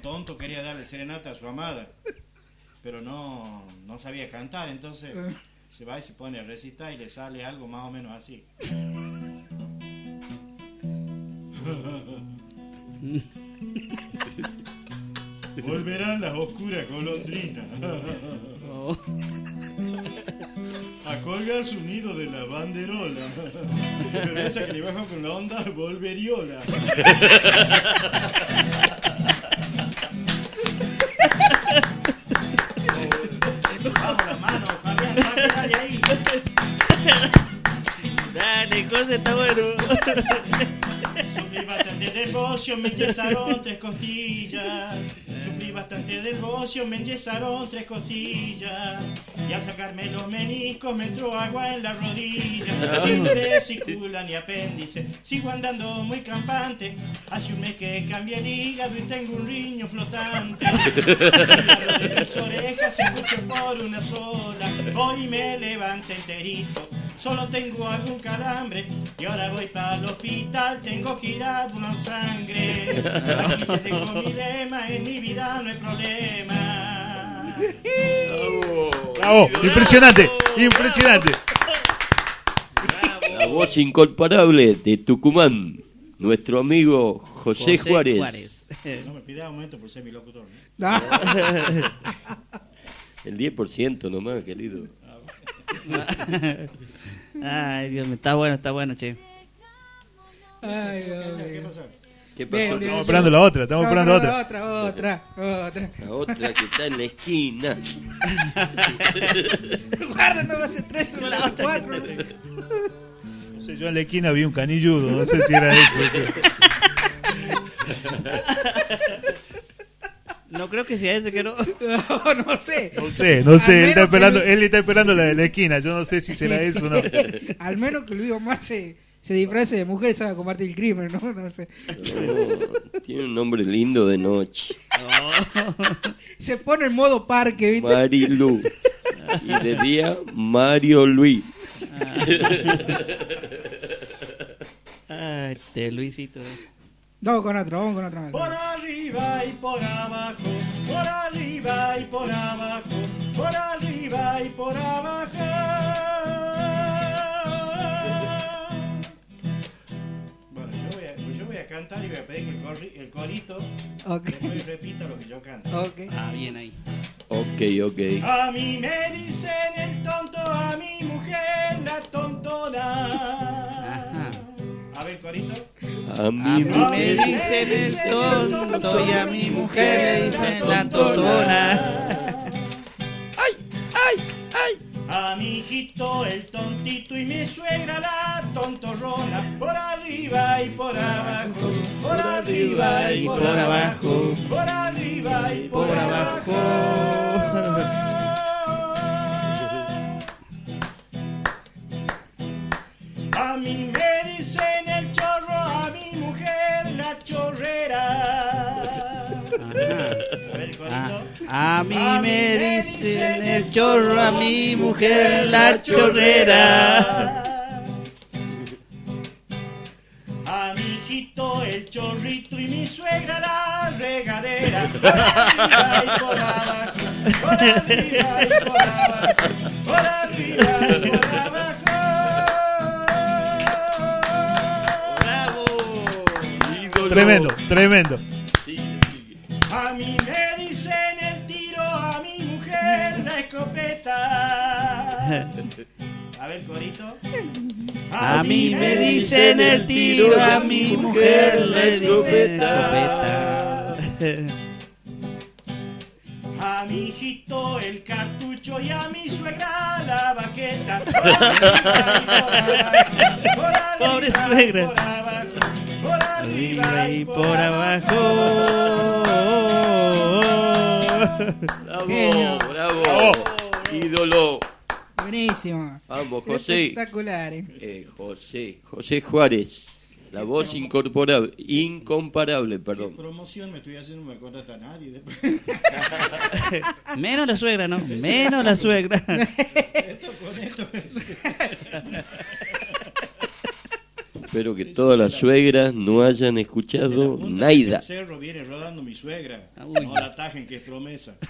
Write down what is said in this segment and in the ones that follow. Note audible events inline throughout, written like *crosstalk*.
tonto quería darle serenata a su amada, pero no, no sabía cantar, entonces se va y se pone a recitar y le sale algo más o menos así. Volverán las oscuras golondrinas a colgar su nido de la banderola. Pero esa que le bajo con la onda volveriola. Está bueno. Sufrí bastante del bocio, me enyesaron tres costillas. Sufrí bastante del bocio, me enyesaron tres costillas. Y al sacarme los meniscos me entró agua en la rodilla. Sin vesícula ni apéndice, sigo andando muy campante. Hace un mes que cambié el hígado y tengo un riño flotante. Hilo de mis orejas se escucho por una sola. Hoy me levanté enterito. Solo tengo algún calambre y ahora voy para el hospital. Tengo que ir a donar sangre. Aquí te dejo mi lema: en mi vida no hay problema. Bravo, impresionante, impresionante. La voz incomparable de Tucumán, nuestro amigo José, Juárez. No me pidas aumento por ser mi locutor. ¿no? El 10% nomás, querido. *laughs* Ay, Dios mío, está bueno, está bueno, che. Ay, ¿Qué Dios pasa? ¿Qué mío. pasa? ¿Qué pasó? bien. Estamos esperando la otra, estamos No, esperando no, otra. Otra, otra, otra. La otra que está en la esquina. *laughs* Guarda, no va a ser tres, no va a ser cuatro. No sé, yo en la esquina vi un canilludo, no sé si era eso. *laughs* No creo que sea ese que no. *laughs* No, no sé. No sé, no sé, él está esperando, que- él está esperando la de la esquina, yo no sé si será *laughs* eso o no. Al menos que Luis Omar se, se disfrace de mujer, sabe combatir el crimen, ¿no? No sé. No, tiene un nombre lindo de noche. *laughs* Se pone en modo parque, ¿viste? Marilu. Y de día, Mario Luis. Ay, este Luisito. eh. Vamos con otro, vamos con otro más. Por arriba y por abajo, por arriba y por abajo, por arriba y por abajo. Bueno, yo voy a, yo voy a cantar y voy a pedir que el, corri- el corito Ok. después repita lo que yo canto. Ok. Ah, bien ahí. Ok, ok. A mí me dicen el tonto, a mi mujer la tontona. Ajá. A ver, corito. A A mí mí me dicen el tonto y a mi mujer le dicen la tontona. *laughs* ¡Ay, ay, ay! A mi hijito el tontito y mi suegra la tontorrona. Por arriba y por abajo, por arriba y por abajo, por arriba y por Por abajo. *laughs* A mí me Ah, a mí me dicen el chorro, a mi mujer la chorrera. A mi hijito el chorrito y mi suegra la regadera. *laughs* Por arriba y por abajo, por arriba y por abajo, por arriba y por abajo. ¡Bravo! Tremendo, tremendo. A mí me A ver, corito. A mí me dicen el tiro, a mi mujer le dicen escopeta. *laughs* A mi hijito el cartucho y a mi suegra la baqueta. *laughs* Pobre suegra. Por abajo, por arriba y por abajo. Bravo. Bravo. Ídolo. Buenísimo. Vamos, José. Espectacular, eh. Eh, José, José Juárez. La voz incorporable, incomparable, perdón. Promoción me estoy haciendo, no me contrata a nadie. después. *laughs* Menos la suegra, ¿no? Menos la suegra. *laughs* Esto con esto. Espero que todas las suegras no hayan escuchado Naida. del cerro viene rodando mi suegra. Uy. No la tajen que es promesa. *laughs*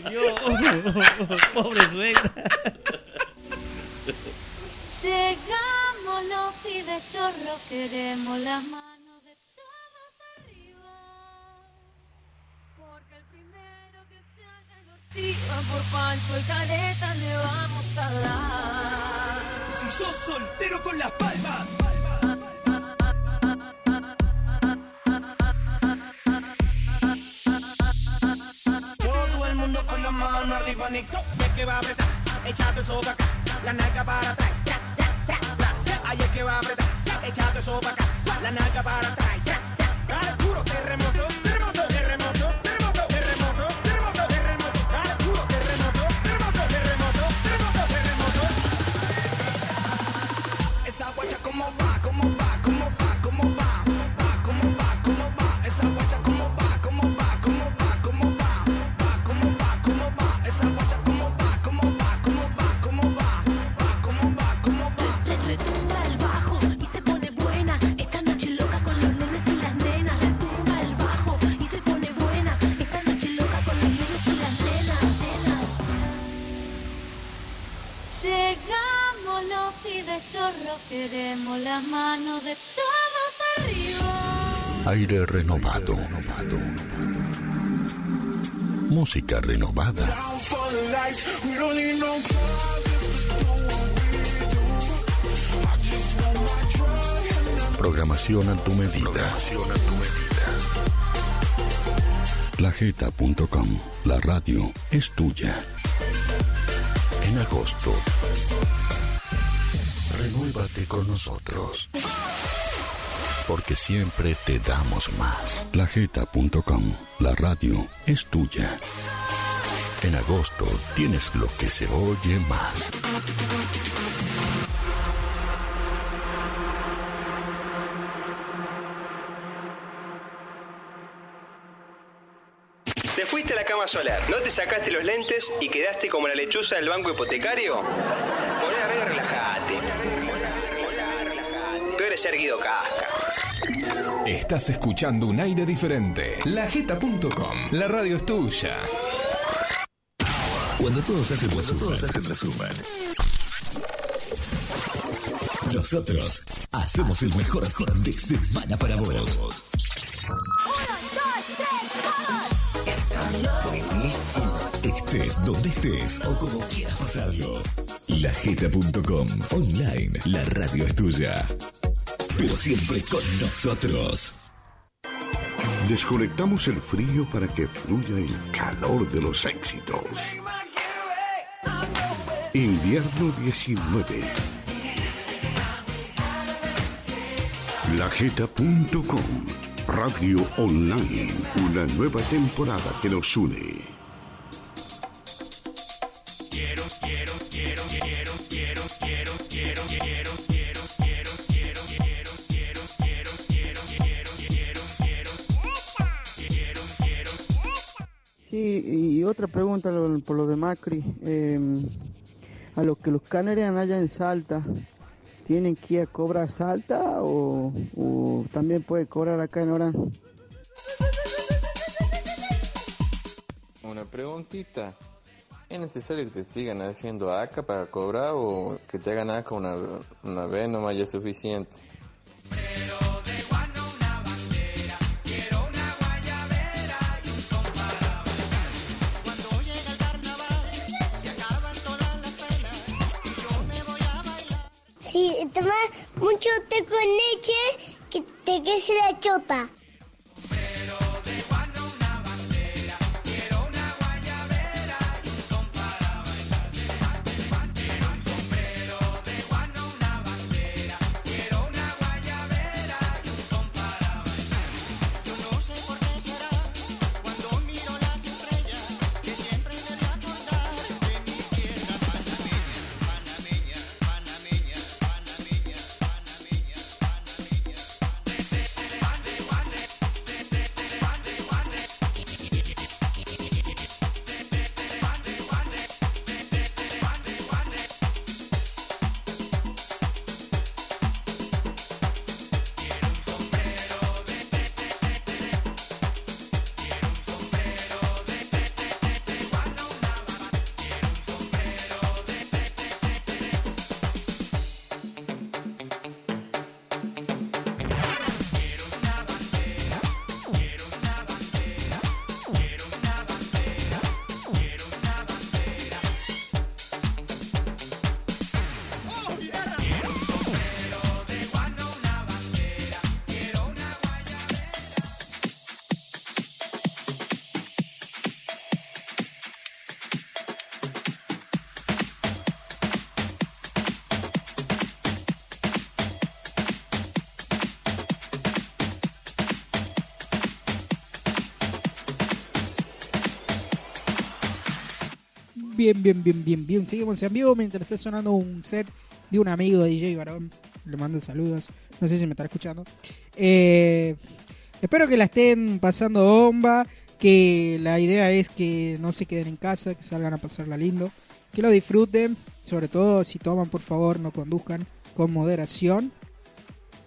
*laughs* Pobre suegra. Llegamos los pibes chorros, queremos las manos de todos arriba. Porque el primero que se haga el ortiga por Pancho y Caleta le vamos a dar. Si sos soltero con las palmas. La mano arriba, Nico. Es que va a apretar, échate eso pa' acá. La nalga para atrás. Ahí es que va a apretar, échate eso pa' acá. La nalga para atrás. Dale terremoto, terremoto, queremos las manos de todos arriba. Aire renovado. Música renovada. Programación a tu medida. Programación a tu medida. La radio es tuya. En agosto. Renuévate con nosotros. Porque siempre te damos más. Lajeta.com. La radio es tuya. En agosto tienes lo que se oye más. ¿Te fuiste a la cama solar? ¿No te sacaste los lentes y quedaste como la lechuza del banco hipotecario? Poné a relajate. Peor es ser Guido Casca. Estás escuchando un aire diferente. Lajeta.com. La radio es tuya. Cuando todos hacen resumen. Nosotros hacemos el mejor fin de semana para vos. Estés donde estés o como quieras pasarlo. Lajeta.com. Online. La radio es tuya. Pero siempre con nosotros. Desconectamos el frío para que fluya el calor de los éxitos. Invierno 19. Lajeta.com. Radio Online. Una nueva temporada que nos une. Otra pregunta lo- por lo de Macri. eh, a los que los canarian allá en Salta, ¿tienen que ir a cobrar Salta o, también puede cobrar acá en Orán? Una preguntita. ¿Es necesario que te sigan haciendo acá para cobrar o que te hagan acá una, una vez nomás ya es suficiente? Si tomas mucho té con leche, que te crece la chota. Bien, bien, bien, bien, bien. Seguimos en vivo mientras está sonando un set de un amigo de DJ Barón. Le mando saludos. No sé si me está escuchando. Eh, espero que la estén pasando bomba. Que la idea es que no se queden en casa, que salgan a pasarla lindo. Que lo disfruten. Sobre todo si toman, por favor, no conduzcan con moderación.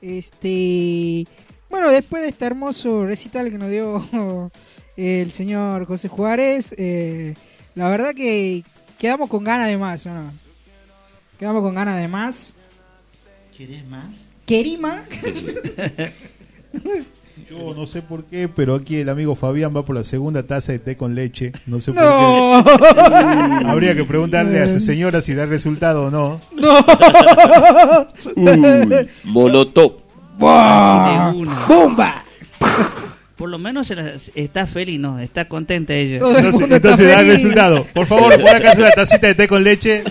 Este. Bueno, después de este hermoso recital que nos dio *laughs* el señor José Juárez, eh, la verdad que quedamos con ganas de más, ¿o ¿no? Quedamos con ganas de más. ¿Querés más? Querima. *laughs* Yo no sé por qué, pero aquí el amigo Fabián va por la segunda taza de té con leche. No sé No. por qué. *laughs* Habría que preguntarle a su señora si da resultado o no. No. *laughs* Uy, molotov. ¡Bomba! Por lo menos está feliz, no, está contenta ella. Entonces, entonces da el resultado. Por favor, *laughs* pon acá una tacita de té con leche.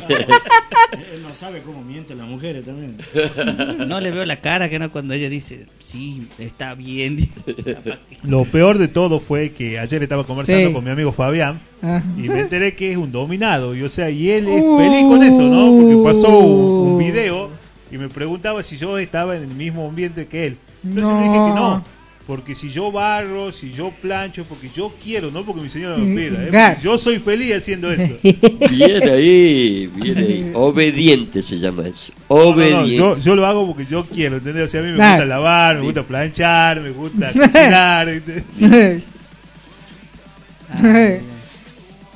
Él no sabe cómo mienten las mujeres también. *laughs* No le veo la cara que no cuando ella dice, sí, está bien. *laughs* Lo peor de todo fue que ayer estaba conversando Sí. con mi amigo Fabián Ah. y me enteré que es un dominado. Y o sea, y él es feliz con eso, ¿no? Porque pasó un, un video y me preguntaba si yo estaba en el mismo ambiente que él. Entonces yo le dije que no. Porque si yo barro, si yo plancho, porque yo quiero, no porque mi señora me pida. ¿eh? Claro. Yo soy feliz haciendo eso. *laughs* Bien ahí, bien ahí. Obediente se llama eso. No, no, no, Obediente. yo, yo lo hago porque yo quiero, ¿entendés? O sea, a mí me Claro. gusta lavar, me gusta planchar, me gusta *laughs* cocinar. ¿entendés?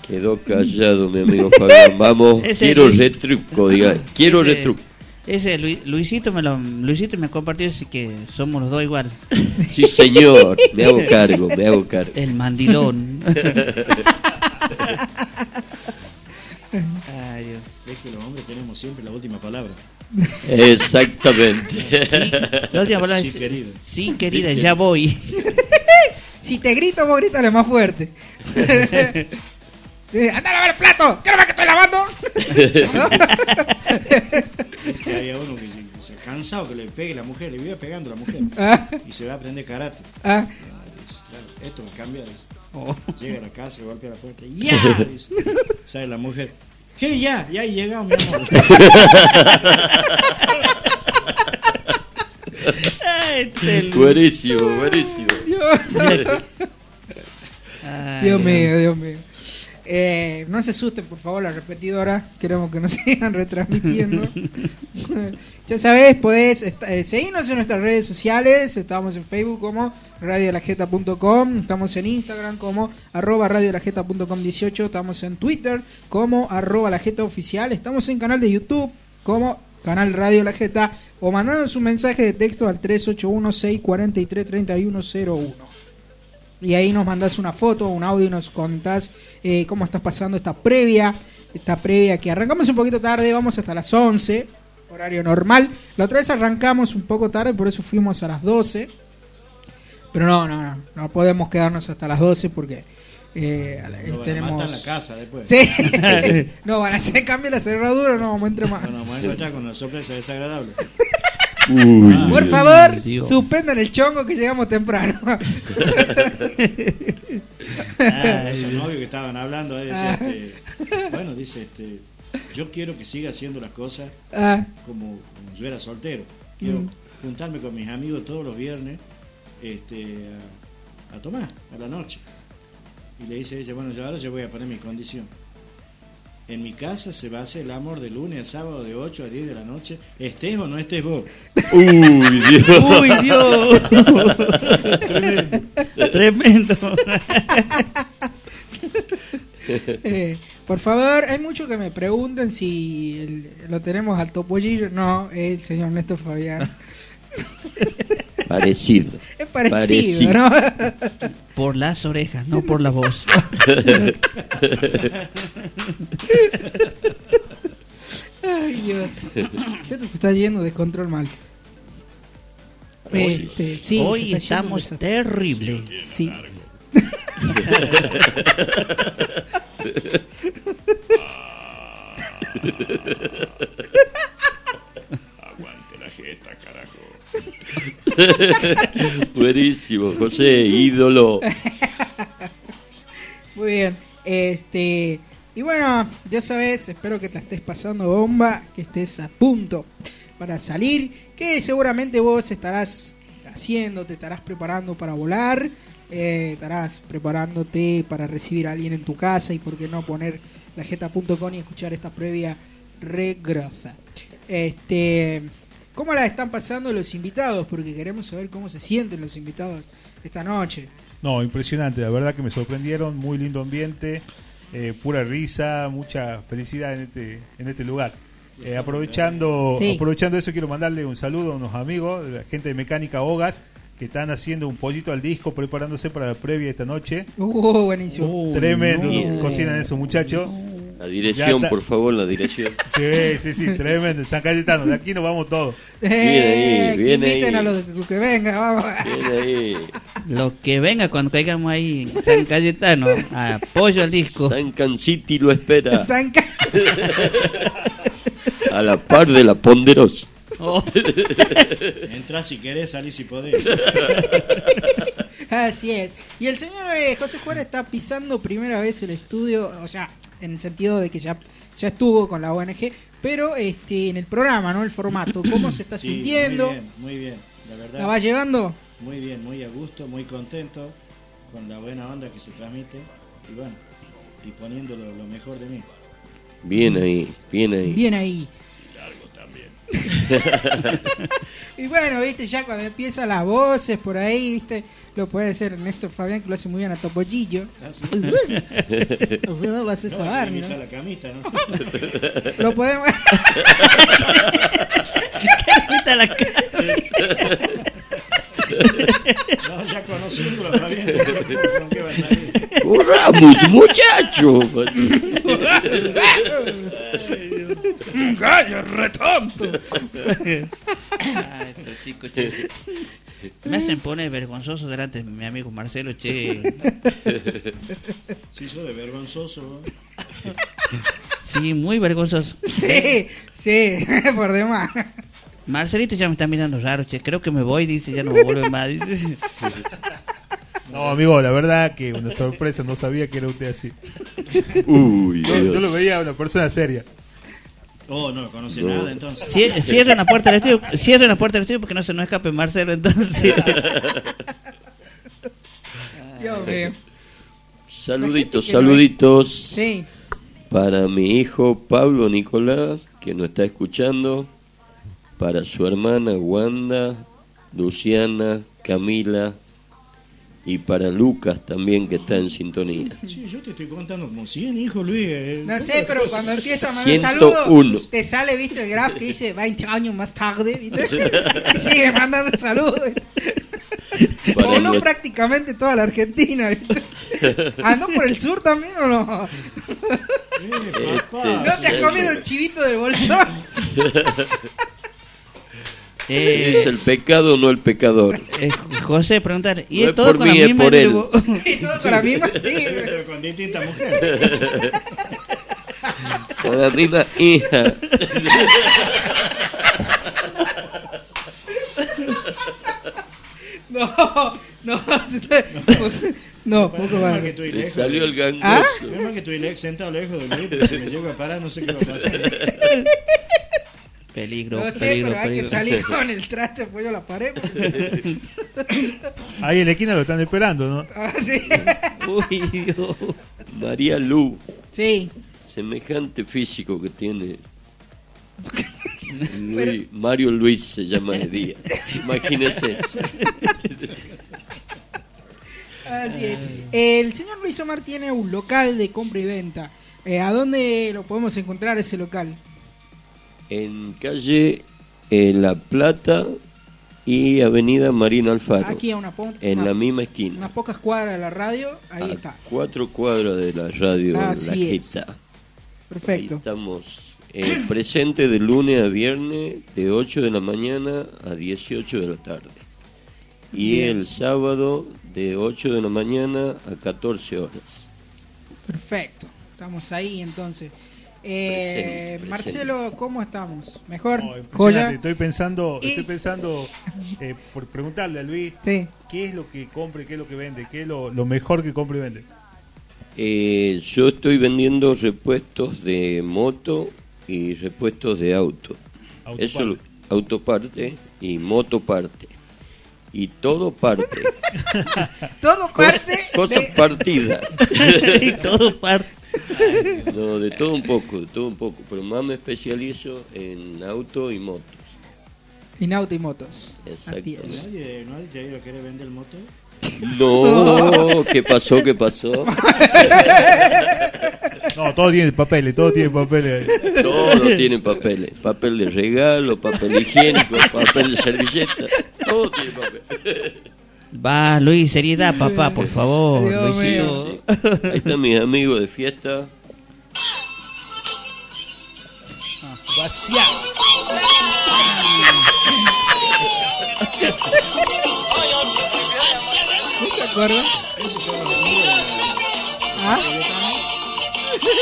Quedó callado mi amigo Fabián. Vamos, *laughs* quiero retruco, diga. Quiero retruco. Ese Lu- Luisito me lo Luisito me compartió así que somos los dos igual. Sí, señor. Me hago cargo, me hago cargo. El mandilón. Ay, Dios. Es que los hombres tenemos siempre la última palabra. Exactamente. Sí, la última palabra Sí, es, querido. Sí, querida, ya voy. Si te grito, vos grítale más fuerte. *laughs* Sí, ¡Anda a lavar el plato! ¿Qué no ves que estoy lavando? *laughs* Es que hay uno que se, ha cansado que le pegue la mujer, le vive pegando a la mujer. Ah. Y se va a aprender karate. Ah. dice, claro, esto va a cambiar. dice. Oh. Llega a la casa, le golpea la puerta. ¡Ya! Dice. Sale la mujer. ¿Qué ya? Ya he llegado, mi amor. buenísimo, buenísimo. Dios mío, Dios mío. Eh, no se asusten, por favor, la repetidora. Queremos que nos *laughs* sigan retransmitiendo. *laughs* ya sabes, podés eh, seguirnos en nuestras redes sociales. Estamos en Facebook como radiolajeta.com. Estamos en Instagram como arroba radiolajeta.com 18. Estamos en Twitter como arroba lajeta oficial. Estamos en canal de YouTube como canal Radio La Jeta. O mandándonos un mensaje de texto al 381 643 3101 y ahí nos mandás una foto, un audio y nos contás eh, cómo estás pasando esta previa, esta previa que arrancamos un poquito tarde, vamos hasta las 11, horario normal. La otra vez arrancamos un poco tarde, por eso fuimos a las 12. Pero no, no, no, no podemos quedarnos hasta las 12 porque eh, Lo van a tenemos... la casa después. Sí. *laughs* no, van a hacer cambio la cerradura, no vamos a entrar más. Bueno, vamos a encontrar con una sorpresa desagradable. *laughs* Por favor, suspendan el chongo que llegamos temprano. *laughs* Esos novios que estaban hablando, eh, decía, Ah. este, bueno, dice, este, yo quiero que siga haciendo las cosas Ah. como, como yo era soltero. Quiero Mm. juntarme con mis amigos todos los viernes este, a, a tomar a la noche. Y le dice ella, bueno, yo ahora yo voy a poner mi condición. En mi casa se va a hacer el amor de lunes a sábado de 8 a 10 de la noche, estés o no estés vos. Uy, Dios. Uy, Dios. Tremendo. *laughs* Eh, por favor, hay muchos que me preguntan si el- lo tenemos al topollillo. No, es el señor Néstor Fabián. *laughs* Parecido. Es parecido, ¿no? Por las orejas, no por la voz. Ay, Dios. Esto se está yendo de control mal. Hoy, Este, sí, hoy está estamos de- terrible. Sí. *laughs* *laughs* *laughs* Buenísimo, José, ídolo. Muy bien. Este, Y bueno, ya sabes, espero que te estés pasando bomba, que estés a punto para salir, que seguramente vos estarás haciendo, te estarás preparando para volar, eh, estarás preparándote para recibir a alguien en tu casa y por qué no poner la jeta.com y escuchar esta previa re grosa. Este, ¿Cómo la están pasando los invitados? Porque queremos saber cómo se sienten los invitados esta noche. No, impresionante, la verdad que me sorprendieron, muy lindo ambiente, eh, pura risa, mucha felicidad en este, en este lugar. Eh, aprovechando, Sí. aprovechando eso, quiero mandarle un saludo a unos amigos, la gente de Mecánica Hogas, que están haciendo un pollito al disco, preparándose para la previa esta noche. Uh, buenísimo. Tremendo, no. cocinan esos muchachos. La dirección, por favor, la dirección. *laughs* Sí, sí, sí, tremendo. San Cayetano, de aquí nos vamos todos. Eh, ahí, que bien inviten ahí. a los que- que venga, vamos. Bien ahí. Lo que venga cuando caigamos ahí, San Cayetano, apoyo al disco. San Canciti lo espera. *laughs* San Ca- A la par de la Ponderosa. Oh. *laughs* Entrá si querés, salí si podés. Así es. Y el señor eh, José Juárez está pisando primera vez el estudio, o sea, en el sentido de que ya, ya estuvo con la ONG, pero este en el programa, ¿no? El formato. *coughs* ¿Cómo se está Sí, sintiendo? Muy bien, muy bien. La verdad. ¿La va llevando? Muy bien, muy a gusto, muy contento con la buena onda que se transmite y bueno, y poniendo lo, lo mejor de mí. Bien ahí, bien ahí. Bien ahí. Largo también. *laughs* Y bueno, viste, ya cuando empiezan las voces por ahí, viste, lo puede hacer Néstor Fabián, que lo hace muy bien a Topollillo. Ah, sí. no lo hace No, la camita, ¿no? *laughs* Lo podemos... *laughs* Quita la cara. No, ya conociéndolo, está bien. ¿Con qué va a salir? ¡Corramos, muchacho! ¡Gallo retonto! Ah, estos chicos. Me hacen poner vergonzoso delante de mi amigo Marcelo, che. *laughs* Sí, yo de vergonzoso. Sí, muy vergonzoso. Sí, sí, *laughs* por demás. Marcelito ya me está mirando raro, che. Creo que me voy, dice, ya no me vuelve más. Dice. *laughs* No, amigo, la verdad que una sorpresa, no sabía que era usted así. Uy, Yo, Dios. yo lo veía una persona seria. Oh, no conoce No. nada entonces. Cier- *laughs* Cierren la puerta del estudio, cierren la puerta del estudio porque no se nos escape Marcelo, entonces. *laughs* Dios mío. Saluditos, saluditos Sí. para mi hijo Pablo Nicolás, que nos está escuchando, para su hermana Wanda, Luciana, Camila y para Lucas también que está en sintonía. Sí, yo te estoy contando como 100 hijos, Luis. eh. No sé, pero cuando empieza a mandar 101. saludos, te sale, viste, el graph que dice 20 años más tarde, ¿viste? Y sigue mandando saludos. Para Pobló nues- prácticamente toda la Argentina, ¿viste? ¿Andó por el sur también o no? Eh, papá. ¿No se ha comido el chivito del bolsón? *laughs* Eh, Es el pecado, no el pecador. eh, José, preguntar, ¿y No es es todo por con mí, la es misma? por él. Y todo *laughs* *laughs* con la misma, sí. Pero con distintas mujeres. Con la misma hija. *laughs* No, no, no, poco más. que estoy Le lejos. salió el gangoso. ¿Ah? Que estoy le- sentado lejos de Luis, porque si me llego a parar no sé qué va a pasar. Peligro, No sé, peligro, pero hay que salir *laughs* con el traste apoyo a la pared. porque- *laughs* Ahí en la esquina lo están esperando, ¿no? Ah, sí. *laughs* Uy, Dios. María Lu, Sí, semejante físico que tiene. Luis- Mario Luis se llama de día. Imagínese. así es. El señor Luis Omar tiene un local de compra y venta. Eh, ¿A dónde lo podemos encontrar ese local? En calle eh, La Plata y Avenida Marina Alfaro. Aquí a una En una- la misma esquina. unas pocas cuadras de la radio. Ahí a está. cuatro cuadras de la radio Así La. Jeta. Ahí Perfecto. estamos eh, *coughs* presentes de lunes a viernes de 8 de la mañana a 18 de la tarde. Y Bien. el sábado de 8 de la mañana a 14 horas. Perfecto. Estamos ahí entonces. Eh, Presente, Marcelo, ¿cómo estamos? ¿Mejor? No. ¿Joya? Estoy pensando, Y- estoy pensando eh, por preguntarle a Luis Sí. qué es lo que compra y qué es lo que vende, qué es lo, lo mejor que compra y vende. Eh, yo estoy vendiendo repuestos de moto y repuestos de auto. Autoparte. Eso, lo- autoparte y motoparte. Y todo parte. *laughs* Todo parte Cosas de- partidas. *laughs* Y todo parte. *laughs* No, de todo un poco, de todo un poco. Pero más me especializo en auto y motos. En auto y motos. Exactamente. Nadie, nadie te querer vender moto. No, *laughs* ¿qué pasó? ¿Qué pasó? No, todo tiene papeles, todo tiene papeles. Todo tiene papeles. Papel de regalo, papel higiénico, papel de servilleta. Todo tiene papel. *laughs* Va, Luis, seriedad, papá, por favor. Dios Luisito. Sí. Ahí están mis amigos de fiesta. ¿No te acuerdas? ¿Ah?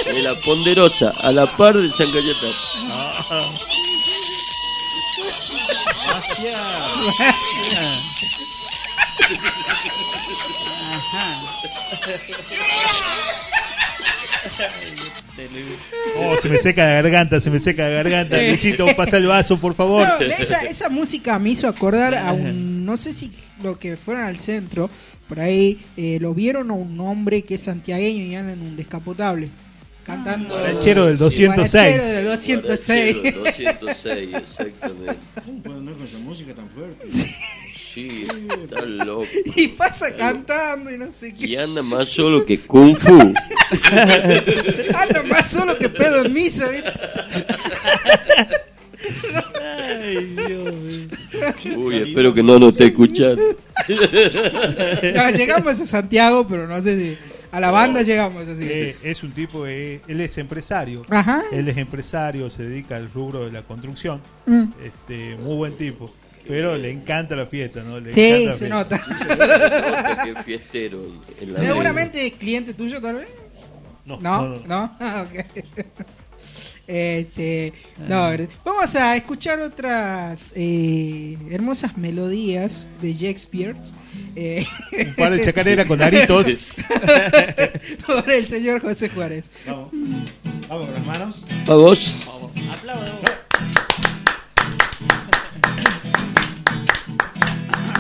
De la ponderosa, a la par del San Cayetano. *laughs* *laughs* Oh, se me seca la garganta, se me seca la garganta. Luisito, pasa el vaso, por favor. No, esa, esa música me hizo acordar a un, no sé si lo que fueron al centro, por ahí eh, lo vieron a un hombre que es santiagueño y anda en un descapotable. Cantando. Guarachero del 206. Guarachero del 206. Guarachero, 206, exactamente. ¿Cómo puede andar con esa música tan fuerte? *laughs* Sí, *laughs* está loco. y pasa cantando y no sé qué. Y anda más solo que Kung Fu. *laughs* Anda más solo que pedo en misa, ¿viste? Ay, Dios mío. Uy, espero que no nos esté escuchando. No, *laughs* llegamos a Santiago, pero no sé si. A la banda llegamos así. Eh, es un tipo, eh, él es empresario. Ajá. Él es empresario, se dedica al rubro de la construcción. Mm. Este, muy buen tipo. Pero le encanta la fiesta, ¿no? Le Sí, encanta la se fiesta. nota. Nota que es fiestero. en la Seguramente es cliente tuyo, tal vez. No, No, no, no. no. Ah, ok. *laughs* Este, no, vamos a escuchar otras eh, hermosas melodías de Shakespeare. Eh, Un par de chacareras con *laughs* aritos. por el señor José Juárez. Vamos. Vamos con las manos. Vamos. Aplaudo.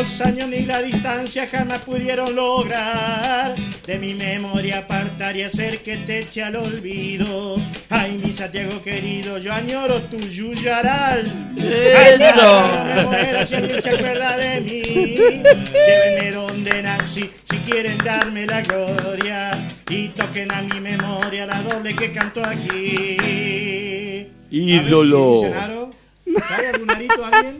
Dos años ni la distancia jamás pudieron lograr de mi memoria apartar y hacer que te eche al olvido. Ay, mi Santiago querido, yo añoro tu yuyaral. Ay, no me muera si alguien se acuerda de mí. Llévenme donde nací, si quieren darme la gloria. Y toquen a mi memoria la doble que canto aquí. Ídolo. ¿Sabe algún arito alguien?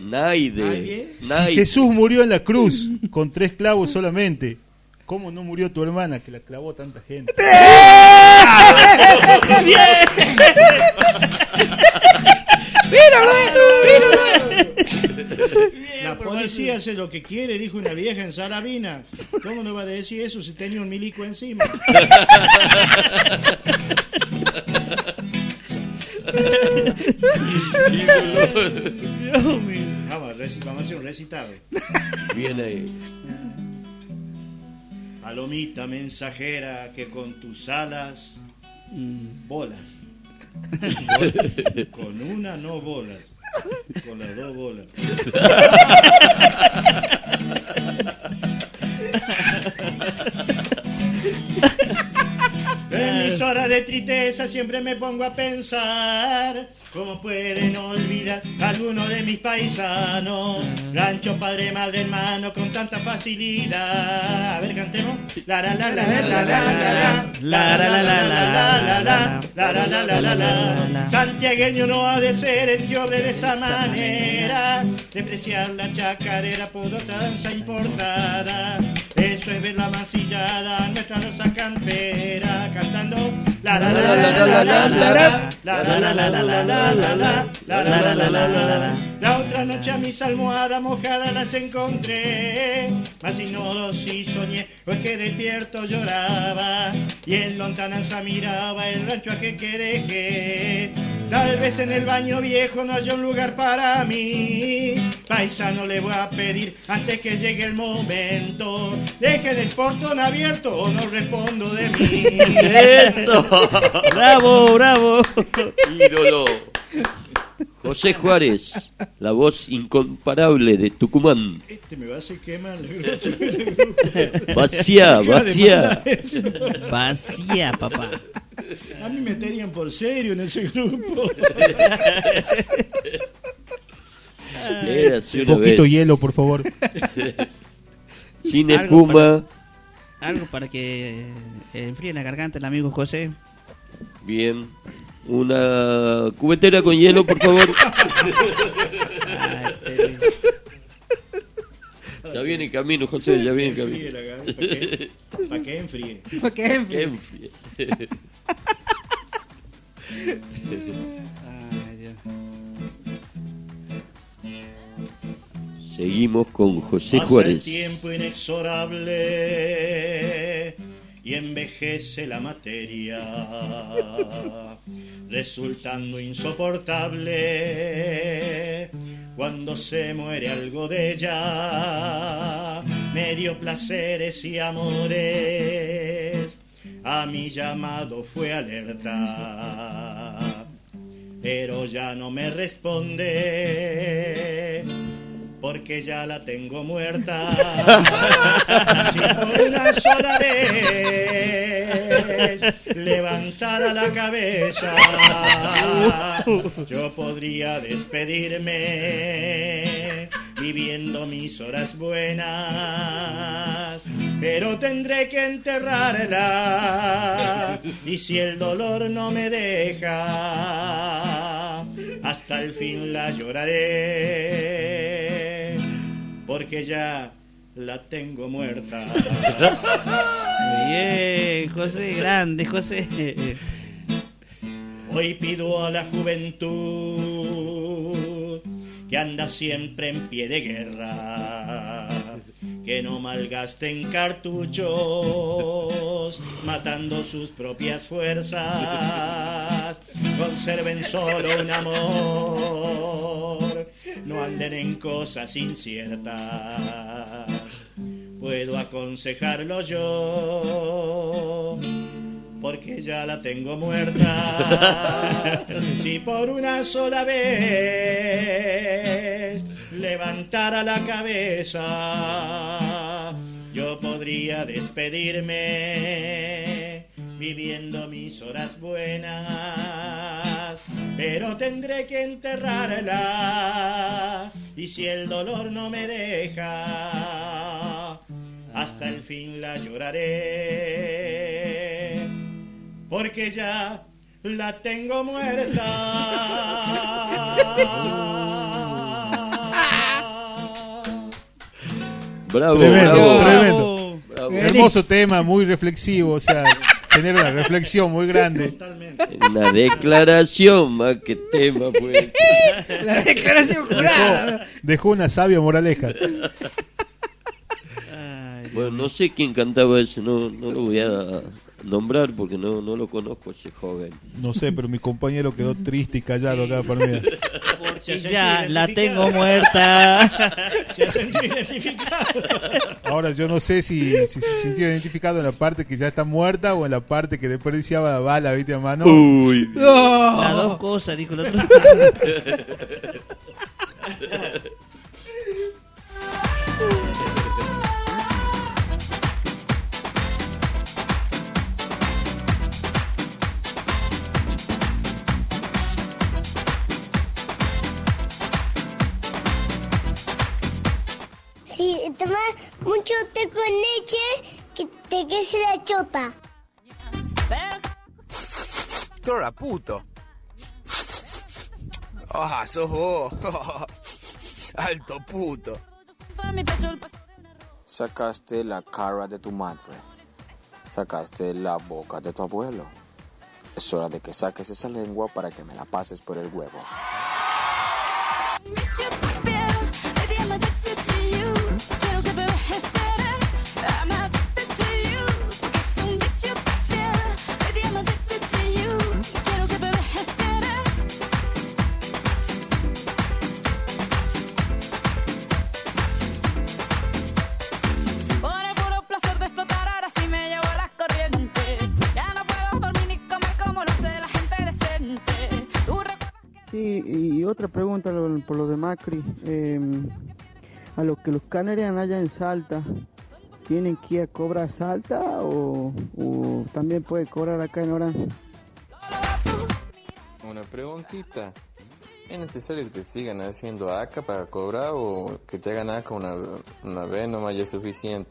Naide. ¿Nadie? Si. Jesús murió en la cruz con tres clavos solamente, ¿cómo no murió tu hermana que la clavó tanta gente? *laughs* La policía hace lo que quiere, dijo una vieja en Salavina. ¿Cómo no va a decir eso si tenía un milico encima? *laughs* *laughs* Dios mío. Vamos, a hacer un recitado. Viene ahí. Palomita mensajera que con tus alas bolas. *laughs* Con una no bolas. Con las dos bolas. *laughs* Emisora de tristeza siempre me pongo a pensar cómo pueden olvidar alguno de mis paisanos. Rancho, padre, madre, hermano, con tanta facilidad. A ver, cantemos. La la la la la la la la la la la la la la la la la la Santiagueño no ha de ser el que de esa manera. Despreciar la chacarera por danza importada. Eso es ver la mancillada, nuestra rosa cantera, cantando la la la la la la la la la la la la la la la otra noche a mis almohadas mojadas las encontré, mas ignoro si soñé o es que despierto lloraba y en lontananza miraba el rancho aquel que dejé. Tal vez en el baño viejo no haya un lugar para mí. Paisano le voy a pedir antes que llegue el momento. Deje el portón abierto o no respondo de mí. *laughs* Eso. Bravo, bravo. Ídolo. José Juárez, la voz incomparable de Tucumán. Este me va a hacer quemar. Vacía, vacía. Vacía, papá. A mí me tenían por serio en ese grupo. Un poquito vez. hielo, por favor. Sin Algo espuma. Algo para que enfríe la garganta el amigo José. Bien. Una cubetera con hielo, por favor. *laughs* Ya viene en camino, José, ya viene en camino. ¿Para qué enfríe? *laughs* ¿Para qué enfríe? Que enfríe. *laughs* Seguimos con José Pasa el Juárez. tiempo inexorable y envejece la materia, resultando insoportable cuando se muere algo de ella. Medio placeres y amores, a mi llamado fue alerta, pero ya no me responde porque ya la tengo muerta. *laughs* Si por una sola vez levantara la cabeza, *laughs* yo podría despedirme viviendo mis horas buenas. Pero tendré que enterrarla y si el dolor no me deja, hasta el fin la lloraré, porque ya la tengo muerta. Bien, José, grande, José. Hoy pido a la juventud que anda siempre en pie de guerra, que no malgasten cartuchos, matando sus propias fuerzas, conserven solo un amor, no anden en cosas inciertas, puedo aconsejarlo yo porque ya la tengo muerta. Si por una sola vez levantara la cabeza, yo podría despedirme viviendo mis horas buenas. Pero tendré que enterrarla y si el dolor no me deja, hasta el fin la lloraré porque ya la tengo muerta. Bravo, Tremendo, bravo. tremendo. Bravo. Hermoso tema, muy reflexivo, o sea, tener una reflexión muy grande. Una declaración más que tema, pues. *laughs* La declaración jurada. Dejó una sabia moraleja. Bueno, no sé quién cantaba eso, no, no lo voy a nombrar porque no, no lo conozco ese joven. No sé, pero mi compañero quedó triste y callado acá por mí. Porque ya la tengo muerta. *laughs* Se identificado. Ahora yo no sé si, si se sintió identificado en la parte que ya está muerta o en la parte que desperdiciaba la bala, ¿viste, a mano? Uy. Las dos cosas, dijo el otro. *laughs* mucho té con leche que te crece la chota. ¿Qué hora, puto? Ah, sos vos. *laughs* Alto puto. Sacaste la cara de tu madre. Sacaste la boca de tu abuelo. Es hora de que saques esa lengua para que me la pases por el huevo. Sí, y otra pregunta por lo de Macri. eh, a lo que los canarian allá en Salta, ¿tienen que ir a cobrar Salta o, o también puede cobrar acá en Orán? Una preguntita. ¿Es necesario que te sigan haciendo acá para cobrar o que te hagan acá una, una vez nomás ya es suficiente?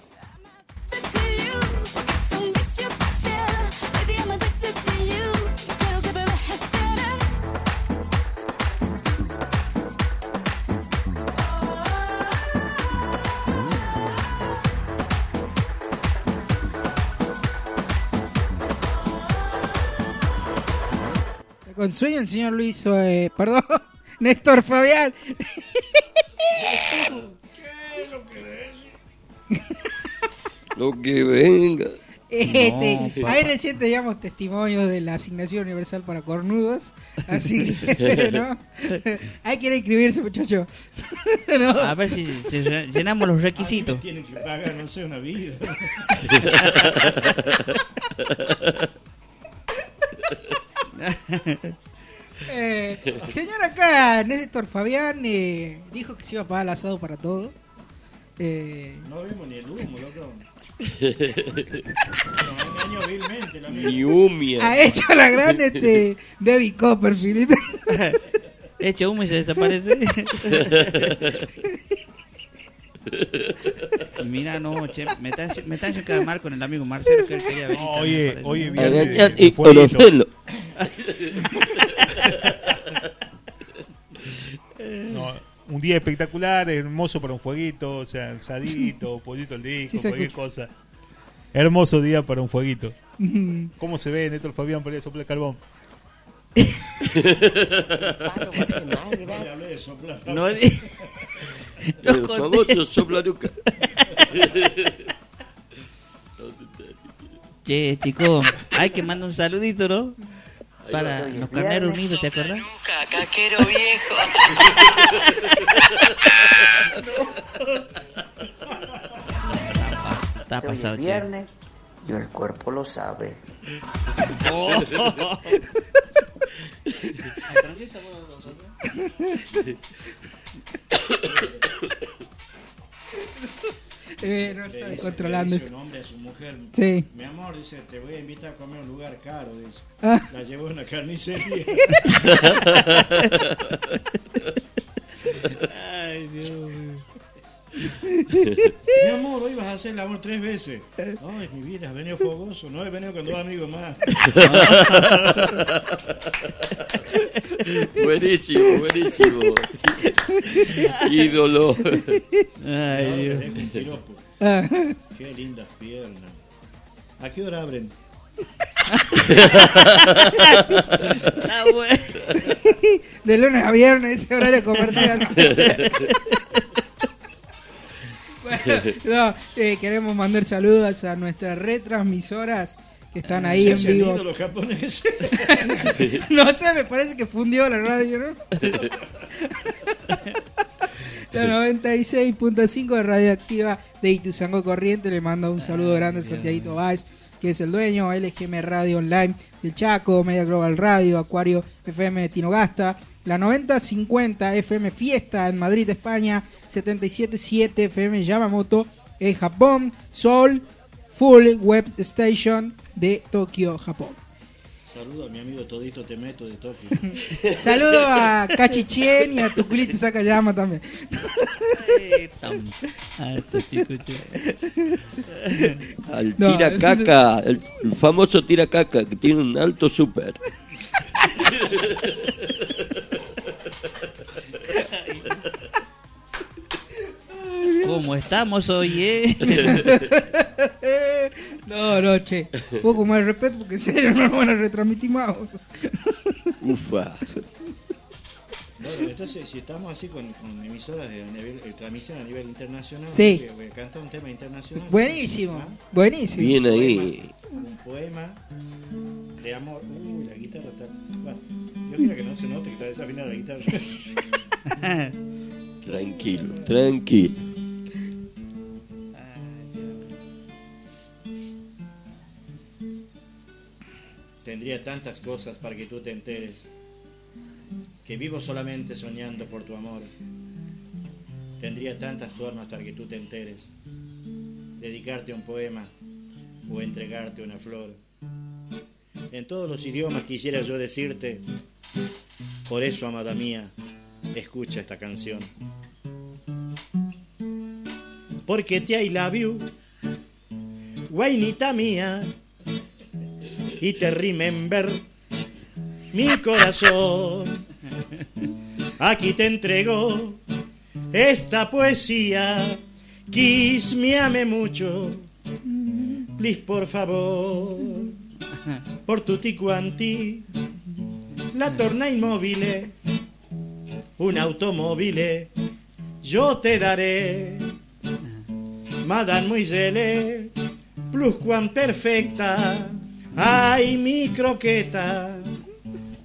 Con sueño el señor Luis, eh, *laughs* perdón, Néstor Fabián. Lo que venga. Este, No, ahí recién teníamos testimonio de la asignación universal para cornudos, así *laughs* que, ¿no? Hay que ir a inscribirse, muchacho. *laughs* ¿No? A ver si, si llenamos los requisitos. Tienen que pagar, no sé, una vida. Eh, señor acá, Néstor Fabián, eh, dijo que se iba a pagar el asado para todo. Eh, No vimos ni el humo, loco. Engañó vilmente la Ni humia. ha hecho la gran este, Debbie Copperfield. *laughs* Echa humo y se desaparece. *laughs* *laughs* Mira, no, che, me está, me está haciendo quedar mal con el amigo Marcelo que él quería venir. Oye, también, oye, Agañar de y fueguito. conocerlo. *laughs* No, un día espectacular, hermoso para un fueguito, o sea, ensadito, *laughs* pollito al disco, Sí, cualquier escucha. cosa. Hermoso día para un fueguito. ¿Cómo se ve Néstor Fabián para ir a soplar carbón? Le hablé de soplar. No, *laughs* El conté. famoso soplaruca. *laughs* Che, chico, hay que mandar un saludito, ¿no? Para los carneros unidos, ¿te acordás? Caquero viejo. Está pasado, che. viernes y el cuerpo lo sabe. Oh. *laughs* Eh, no está Le dice- descontrolando le dice esto. un hombre a su mujer. Sí. Mi amor, dice, te voy a invitar a comer a un lugar caro, dice. Ah. La llevó a una carnicería. *laughs* Ay, Dios. *laughs* Mi amor, hoy vas a hacer el amor tres veces. No, es mi vida, has venido fogoso. No, he venido con dos amigos más. *laughs* buenísimo, buenísimo. *laughs* Ídolo. Ay, No, Dios. un piropo. Ah. Qué lindas piernas. ¿A qué hora abren? Está *laughs* bueno. De lunes a viernes, ese horario comercial. Bueno, no, eh, queremos mandar saludos a nuestras retransmisoras que están ahí en vivo. los japoneses. *laughs* no sé, me parece que fundió la radio, ¿no? *laughs* La 96.5 de Radioactiva de Ituzango Corriente le manda un saludo grande a Santiago Báez, que es el dueño, LGM Radio Online del Chaco, Media Global Radio, Acuario FM de Tinogasta, la 9050 FM Fiesta en Madrid, España, 777 FM Yamamoto en Japón, Sol Full Web Station de Tokio, Japón. Saludo a mi amigo Todito Te Meto de Tokio. *laughs* Saludo a Cachichén y a Tuculito Sacayama también. A estos chicos, che. Al No, tira caca, el, el famoso tira caca que tiene un alto súper. ¿Cómo estamos hoy, eh? *laughs* No, no, che. Un poco más de respeto porque en serio no lo van a retransmitir más. Ufa. Bueno, entonces, si estamos así con, con emisoras de nivel, eh, transmisión a nivel internacional, Sí. voy a cantar un tema internacional. Buenísimo, buenísimo. Bien ahí. Un poema de amor. Uy, la guitarra está. Bueno, yo quiero que no se note que está desafinada la guitarra. *laughs* Tranquilo, tranquilo. Tendría tantas cosas para que tú te enteres. Que vivo solamente soñando por tu amor. Tendría tantas formas para que tú te enteres. Dedicarte un poema o entregarte una flor. En todos los idiomas quisiera yo decirte, por eso, amada mía, escucha esta canción. Porque te I love you, guainita mía, y te remember mi corazón. Aquí te entrego esta poesía, Kiss me ame mucho, please por favor, por tutti quanti, la torna inmóvil, un automóvil, yo te daré, Madame Moiselle, plus cuan perfecta, ay mi croqueta,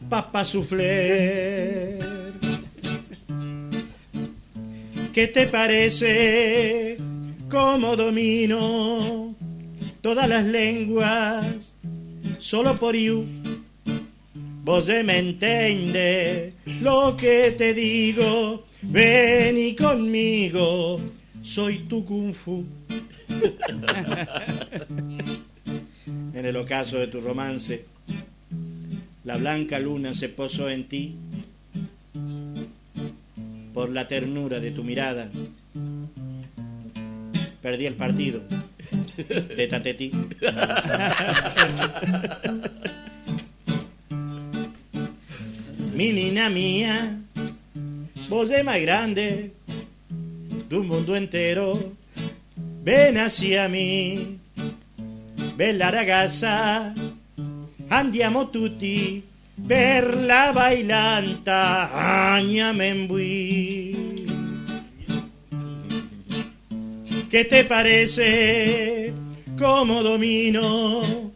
papa soufflé. ¿Qué te parece cómo domino todas las lenguas solo por you? Vos me entiende lo que te digo, vení conmigo, soy tu kung fu. *laughs* en el ocaso de tu romance, la blanca luna se posó en ti por la ternura de tu mirada. Perdí el partido de Tatetí. Mi niña mía, vos es más grande de un mundo entero. Ven hacia mí, bella ragazza, andiamo tutti per la bailanta, agnamembui. ¿Qué te parece cómo domino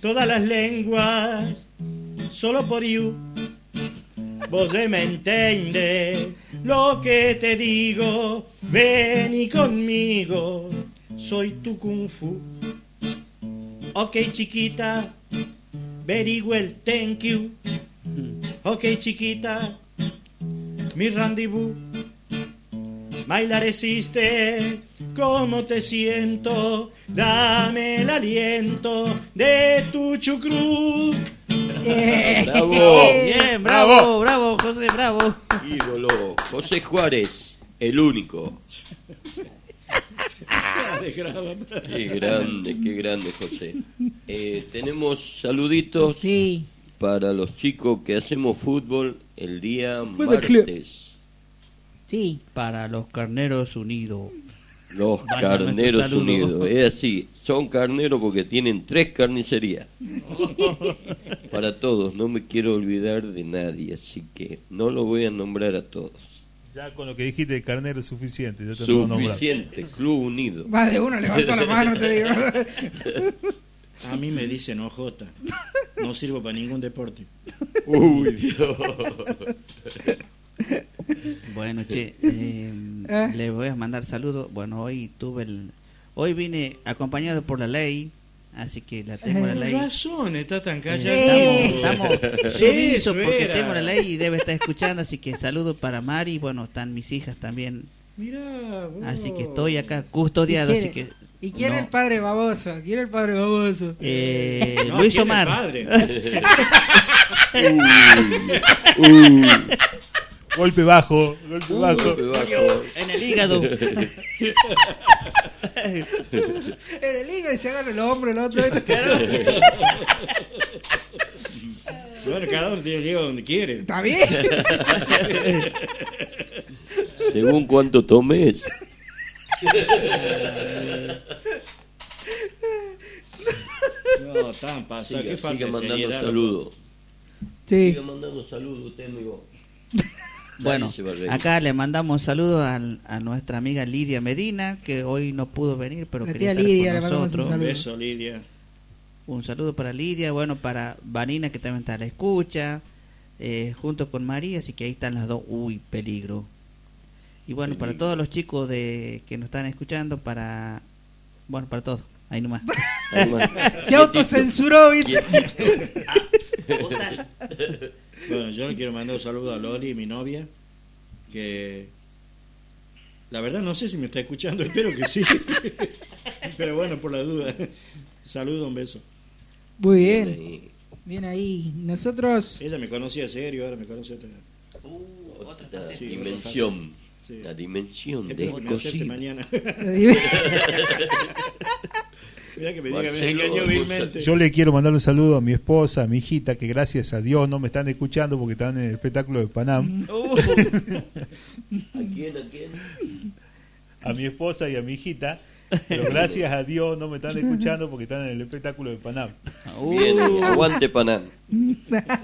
todas las lenguas solo por you? Vos me entiende lo que te digo, vení conmigo, soy tu kung fu. Ok chiquita, very well, thank you. Ok chiquita, mi rendezvous. Bailar existe, ¿cómo te siento? Dame el aliento de tu chucrú. Bravo. Bien, bravo, bravo, José, bravo. Ídolo, José Juárez, el único. Qué grande, qué grande, José. Eh, tenemos saluditos para los chicos que hacemos fútbol el día martes. Sí. Para los carneros unidos. Los Vaya carneros unidos. Es así, son carneros porque tienen tres carnicerías. *laughs* Para todos, no me quiero olvidar de nadie, así que no lo voy a nombrar a todos. Ya con lo que dijiste de carnero es suficiente. yo te. Suficiente, Club Unido. Más de uno levantó la mano, te digo. *laughs* A mí me dicen OJ. No sirvo para ningún deporte. Uy, Dios. Bueno, che, *laughs* eh, le voy a mandar saludos. Bueno, hoy tuve el. Hoy vine acompañado por la ley, así que la tengo la Con ley. razón, está tan callado. Estamos, estamos sumisos Eso porque era. tengo la ley y debe estar escuchando, así que saludo para Mari. Bueno, están mis hijas también. Mirá, vos. Así que estoy acá custodiado, ¿Y así qué- que ¿Y quién No. es el padre baboso? ¿Quién es el padre baboso? Eh, No, Luis ¿quién es Omar. padre? *laughs* Uh, Golpe bajo, golpe bajo. Golpe bajo. En el hígado. *laughs* *laughs* En el hígado y se agarra el hombro, el otro. *laughs* Bueno, cada uno tiene el hígado donde quiere. Está bien. *laughs* Según cuánto tomes. No, tan pasado. Siga, ¿Qué falta siga mandando saludos. Sí. Siga mandando saludos usted, amigo. Bueno, a acá le mandamos saludos al- a nuestra amiga Lidia Medina, que hoy no pudo venir, pero La quería estar Lidia, con un nosotros. Un saludo. beso, Lidia. Un saludo para Lidia, bueno, para Vanina, que también está a la escucha, eh, junto con María, así que ahí están las dos. Uy, peligro. Y bueno, para todos los chicos de que nos están escuchando, para. Bueno, para todos, ahí nomás. *laughs* Ahí nomás. Se autocensuró, ¿viste? *laughs* *laughs* Bueno, yo le quiero mandar un saludo a Loli, mi novia, que la verdad no sé si me está escuchando, *laughs* espero que sí. Pero bueno, por la duda. Saludo, un beso. Muy bien. Bien ahí. Nosotros. Ella me conocía serio, ahora me conoce otra. Otra Sí, dimensión. Sí. La dimensión de mañana. *laughs* *laughs* Mira que me diga. Yo le quiero mandar un saludo a mi esposa, a mi hijita, que gracias a Dios no me están escuchando porque están en el espectáculo de Panam. Uh, *laughs* ¿A quién? ¿A quién? A mi esposa y a mi hijita. Pero gracias a Dios no me están escuchando porque están en el espectáculo de Panam. Bien, uh. aguante Panam.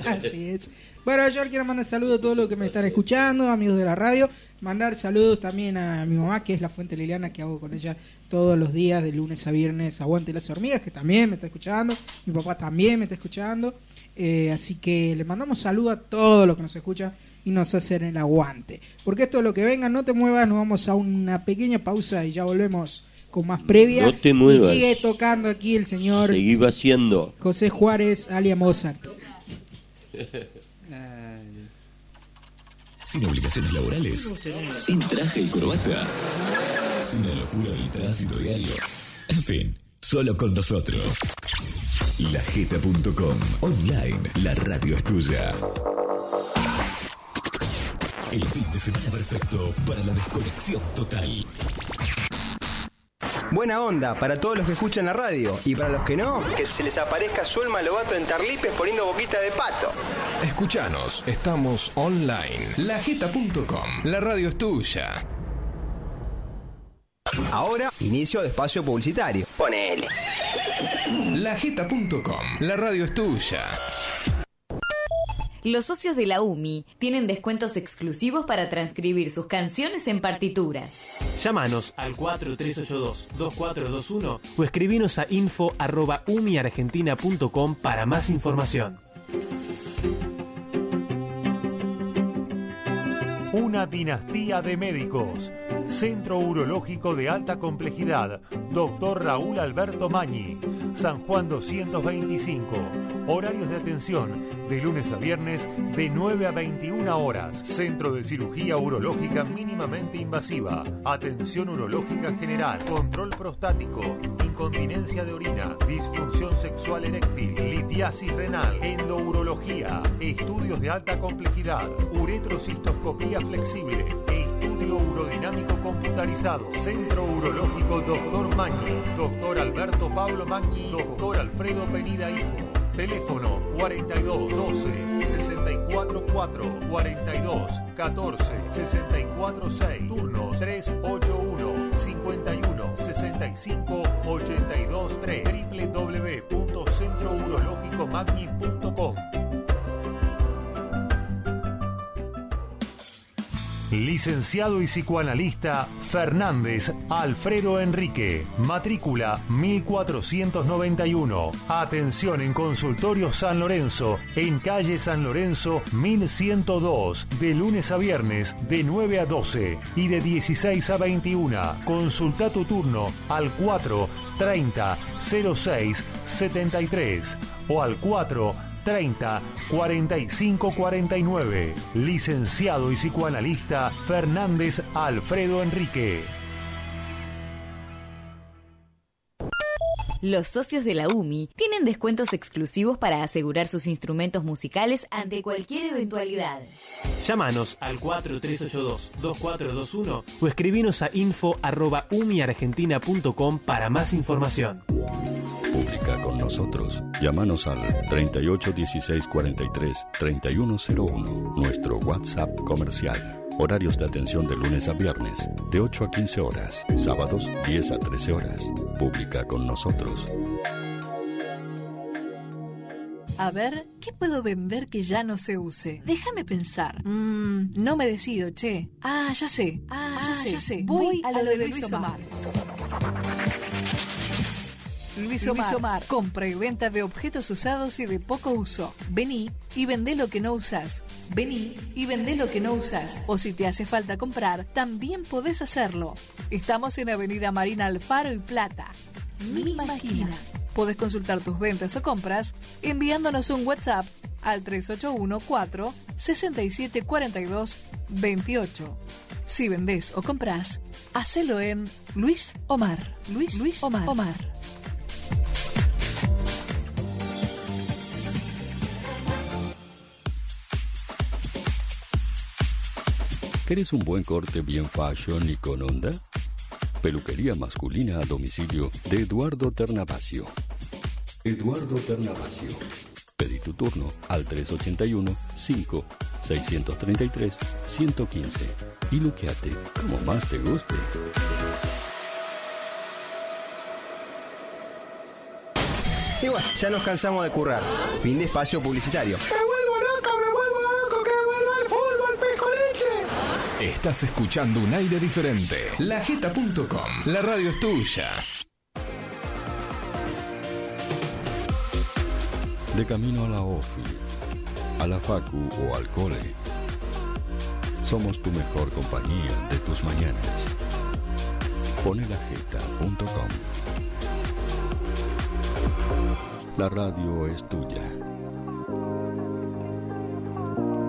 Así es. Bueno, yo quiero mandar saludos a todos los que me están escuchando, amigos de la radio. Mandar saludos también a mi mamá, que es la fuente Liliana, que hago con ella todos los días, de lunes a viernes. Aguante las hormigas, que también me está escuchando. Mi papá también me está escuchando. Eh, así que le mandamos saludos a todos los que nos escuchan y nos hacen el aguante. Porque esto es lo que venga, no te muevas, nos vamos a una pequeña pausa y ya volvemos con más previa. No te muevas. Y sigue tocando aquí el señor Seguí vaciando. José Juárez, alia Mozart. Sin obligaciones laborales, sin traje y corbata, sin la locura del tránsito diario. En fin, solo con nosotros. Lajeta.com Online, la radio es tuya. El fin de semana perfecto para la desconexión total. Buena onda para todos los que escuchan la radio y para los que no, que se les aparezca Suelma Lobato en Tarlipes poniendo boquita de pato. Escuchanos, estamos online. Lajeta.com, la radio es tuya. Ahora, inicio de espacio publicitario. Ponele. Lajeta.com, la radio es tuya. Los socios de la UMI tienen descuentos exclusivos para transcribir sus canciones en partituras. Llámanos al 4382-2421 o escribinos a info.umiargentina.com para más información. Una dinastía de médicos. Centro Urológico de Alta Complejidad. Doctor Raúl Alberto Mañi. San Juan 225. Horarios de atención de lunes a viernes de 9 a 21 horas. Centro de Cirugía Urológica mínimamente invasiva. Atención urológica general. Control prostático. Incontinencia de orina. Disfunción sexual eréctil. Litiasis renal. Endourología. Estudios de alta complejidad. Uretrocistoscopía flexible. Estudio urodinámico computarizado. Centro Urológico Doctor Magni. Doctor Alberto Pablo Magni. Doctor Alfredo Penida Hijo. Teléfono 42 12 64 4 42 14 64 6 Turnos 381 51 65 82 3 www.centrourologicomagni.com Licenciado y psicoanalista Fernández Alfredo Enrique. Matrícula 1491. Atención en Consultorio San Lorenzo, en calle San Lorenzo 1102. De lunes a viernes de 9 a 12 y de 16 a 21. Consulta tu turno al 4 30 06 73 o al 4 30 45 49. Licenciado y psicoanalista Fernández Alfredo Enrique. Los socios de la UMI tienen descuentos exclusivos para asegurar sus instrumentos musicales ante cualquier eventualidad. Llámanos al 4382-2421 o escribinos a info.umiargentina.com para más información. Publica con nosotros. Llámanos al 38 16 43 3101, nuestro WhatsApp comercial. Horarios de atención de lunes a viernes, de 8 a 15 horas, sábados 10 a 13 horas. Publica con nosotros. A ver, ¿qué puedo vender que ya no se use? Déjame pensar. Mm, no me decido, che. Ah, ya sé. Ah, ya, sé. Voy, a lo de Luis Omar. Luis Omar. compra y venta de objetos usados y de poco uso. Vení y vendé lo que no usas. Vení y vendé lo que no usas. O si te hace falta comprar, también podés hacerlo. Estamos en Avenida Marina Alfaro y Plata. Mi máquina. Podés consultar tus ventas o compras enviándonos un WhatsApp al 3814 6742 28. Si vendés o comprás, hacelo en Luis Omar. Luis, Luis Omar. Omar. ¿Querés un buen corte bien fashion y con onda? Peluquería masculina a domicilio de Eduardo Ternavasio. Eduardo Ternavasio. Pedí tu turno al 381 5 633 115 y luqueate como más te guste. Y bueno, ya nos cansamos de currar. Fin de espacio publicitario. Me vuelvo loco, Estás escuchando un aire diferente. Lajeta.com. La radio es tuya. De camino a la OFI, a la FACU o al cole. Somos tu mejor compañía de tus mañanas. Ponelajeta.com La radio es tuya.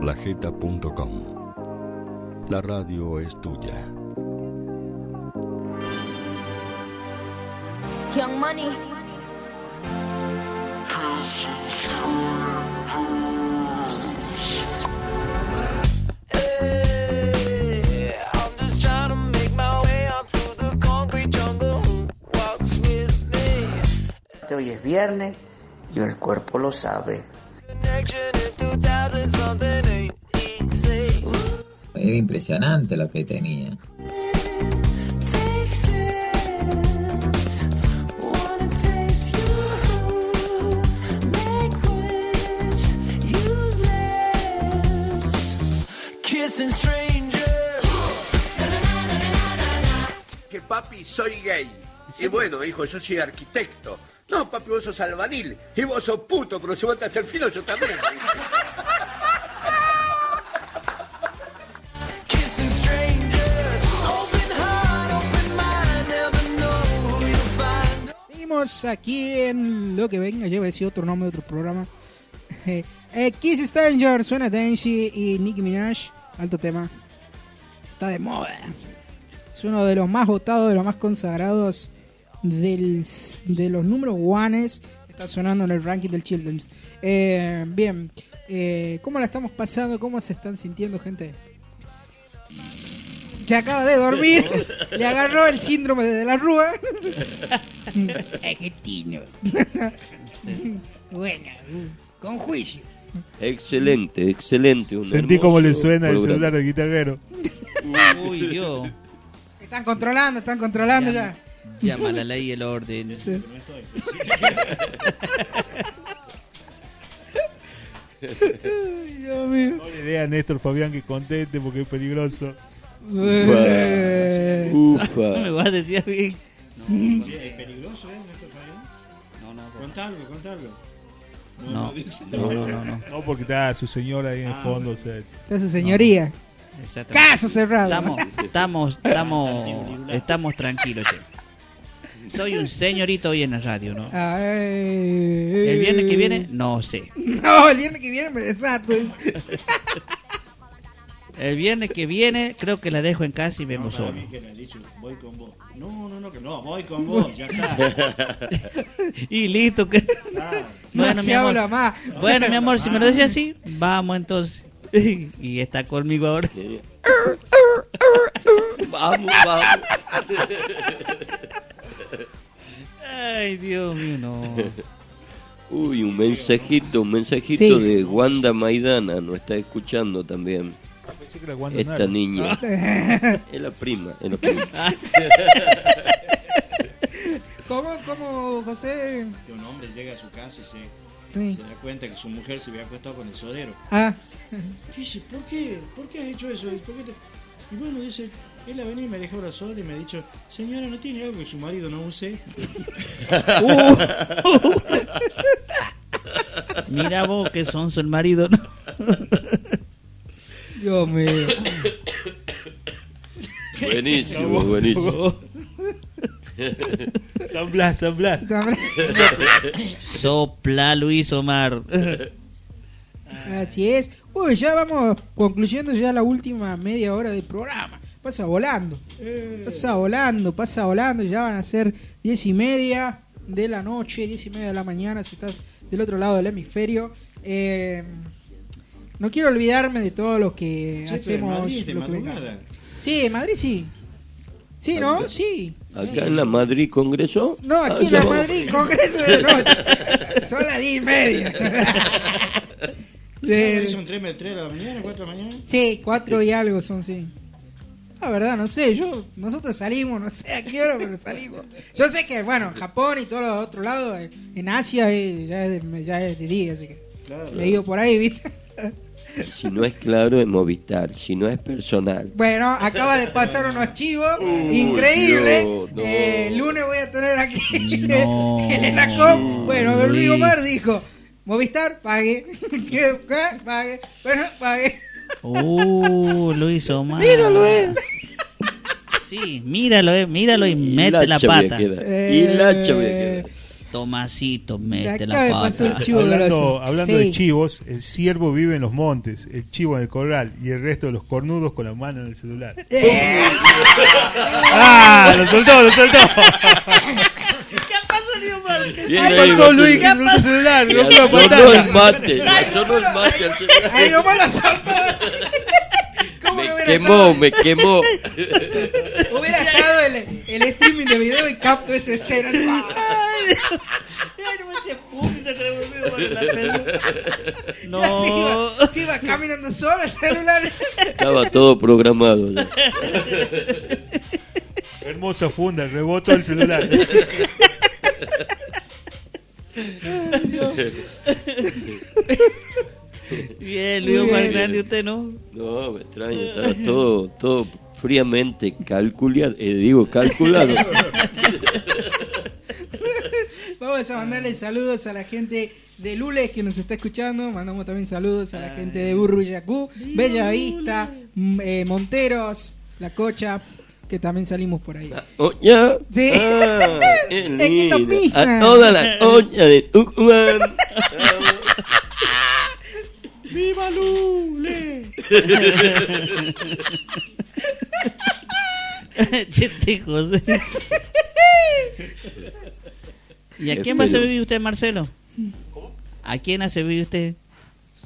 Lajeta.com La radio es tuya. Young Money. I'm just trying to make my way out through the concrete jungle. Who walks with me? Hoy es viernes y el cuerpo lo sabe. Era impresionante lo que tenía. Que papi, soy gay. Y bueno, hijo, yo soy arquitecto. No, papi, vos sos albanil. Y vos sos puto, pero si vos te haces filo, yo también. *laughs* Aquí en lo que venga, lleva ese otro nombre de otro programa. *laughs* Eh, Kiss Stranger, suena Dancy y Nicki Minaj, alto tema. Está de moda. Es uno de los más votados, de los más consagrados del, de los números ones. Está sonando en el ranking del Children's. Eh, bien, eh, ¿cómo la estamos pasando? ¿Cómo se están sintiendo, gente? Que acaba de dormir, *laughs* le agarró el síndrome de la rúa. Argentino. bueno, con juicio. Excelente, excelente. Un Sentí cómo le suena el celular de guitarrero. Uy, Dios. Están controlando, están controlando ya. Llama la ley y el orden. *laughs* Dios mío. No le idea a Néstor Fabián que conteste porque es peligroso. Eh. No me vas a decir bien. No, es peligroso, ¿eh? No, no. Contá algo, contá algo. No, dice. no, no, no, no. No, porque está su señora ahí en el Ah, fondo. O sea, Está su señoría. Caso cerrado. Estamos, estamos, estamos, estamos tranquilos, che. Soy un señorito hoy en la radio, ¿no? El viernes que viene, no sé. No, el viernes que viene me desato. *laughs* El viernes que viene creo que la dejo en casa y vengo No, solo. que le ha dicho, voy con vos. No, no, no, que no, voy con vos, ya está. *laughs* y listo. Que... *laughs* No mi se amor. habla más. Bueno, mi amor, si me lo decís así, vamos entonces. *laughs* y está conmigo ahora. Vamos, vamos. Ay, Dios mío, no. Uy, un mensajito, un mensajito Sí. de Wanda Maidana, nos está escuchando también. Wanda Esta niña. Ah. *laughs* es la prima, es la prima. *laughs* ¿Cómo, cómo, José? Que un hombre llega a su casa y se, Sí. se da cuenta que su mujer se había acostado con el sodero. Ah, Dice, ¿por qué? ¿Por qué has hecho eso? ¿Y, por qué te-?" Y bueno, dice, él ha venido y me dejó la sola y me ha dicho, señora, ¿no tiene algo que su marido no use? *laughs* Mira vos que son el marido, ¿no? Dios mío. Buenísimo, buenísimo. San *laughs* Blas, San Blas. Sopla Luis Omar. Así es. Uy, ya vamos concluyendo ya la última media hora del programa. Pasa volando. Pasa volando, pasa volando. Ya van a ser diez y media de la noche, diez y media de la mañana si estás del otro lado del hemisferio. Eh, no quiero olvidarme de todo lo que Sí, pero en hacemos. Madrid de que. Sí, en Madrid sí. Sí, ¿no? Sí. Acá en la Madrid Congreso. No, aquí Ah, en la. Madrid, Congreso de noche. Son las diez y media. ¿Qué ¿Son 3 de la mañana, 4 de la mañana? Sí, cuatro y algo son, sí. La verdad, no sé, yo, nosotros salimos, no sé a qué hora, pero salimos. Yo sé que, bueno, Japón y todos los otros lados, eh, en Asia eh, ya, es de, ya es de día, así que le digo por ahí, ¿viste? Si no es claro, es Movistar. Si no es personal. Bueno, acaba de pasar unos chivos increíbles. No. Eh, el lunes voy a tener aquí *laughs* No. el Enacom. Bueno, Luis Luis. Omar dijo, Movistar, pague. *laughs* ¿Qué? ¿Qué? Pague. Bueno, pague. Uh, Luis Omar. Míralo, eh. Sí, míralo, eh, míralo y mete la Hilacha voy a pata. quedar. Hilacha voy a quedar. Tomasito, mete la pata. chivo Hablando, grosso. hablando Sí. de chivos, el ciervo vive en los montes, el chivo en el corral y el resto de los cornudos con la mano en el celular. Eh. ¡Ah! ¡Lo soltó, lo soltó! ¿Qué pasó, Luis Omar? ¿Qué Bien Ahí pasó. Luis que el celular, la sonó pantalla. el mate, sonó el mate al celular. Ahí nomás lo soltó. ¿Cómo Me no quemó, estado? me quemó. *laughs* Hubiera estado el, el streaming de video y capto esa escena. *laughs* Ay, no y se la *laughs* No. se iba, se iba caminando solo el celular. Estaba todo programado. ya. Hermosa funda, rebotó el celular. Bien, Luis Omar. Grande, usted no. No, me extraña, estaba todo, todo fríamente calculado, eh, digo calculado. Vamos a mandarle saludos a la gente de Lules que nos está escuchando. Mandamos también saludos a la gente de Burruyacú, Bella Vista, M- eh, Monteros, La Cocha, que también salimos por ahí. Oh, ya. Sí. Ah. *laughs* A toda la olla de Tucumán. *laughs* ¡Viva Lule! *laughs* Chiste, José. ¿Y a quién va a Espero. vivir usted, Marcelo? ¿A quién hace vivir usted?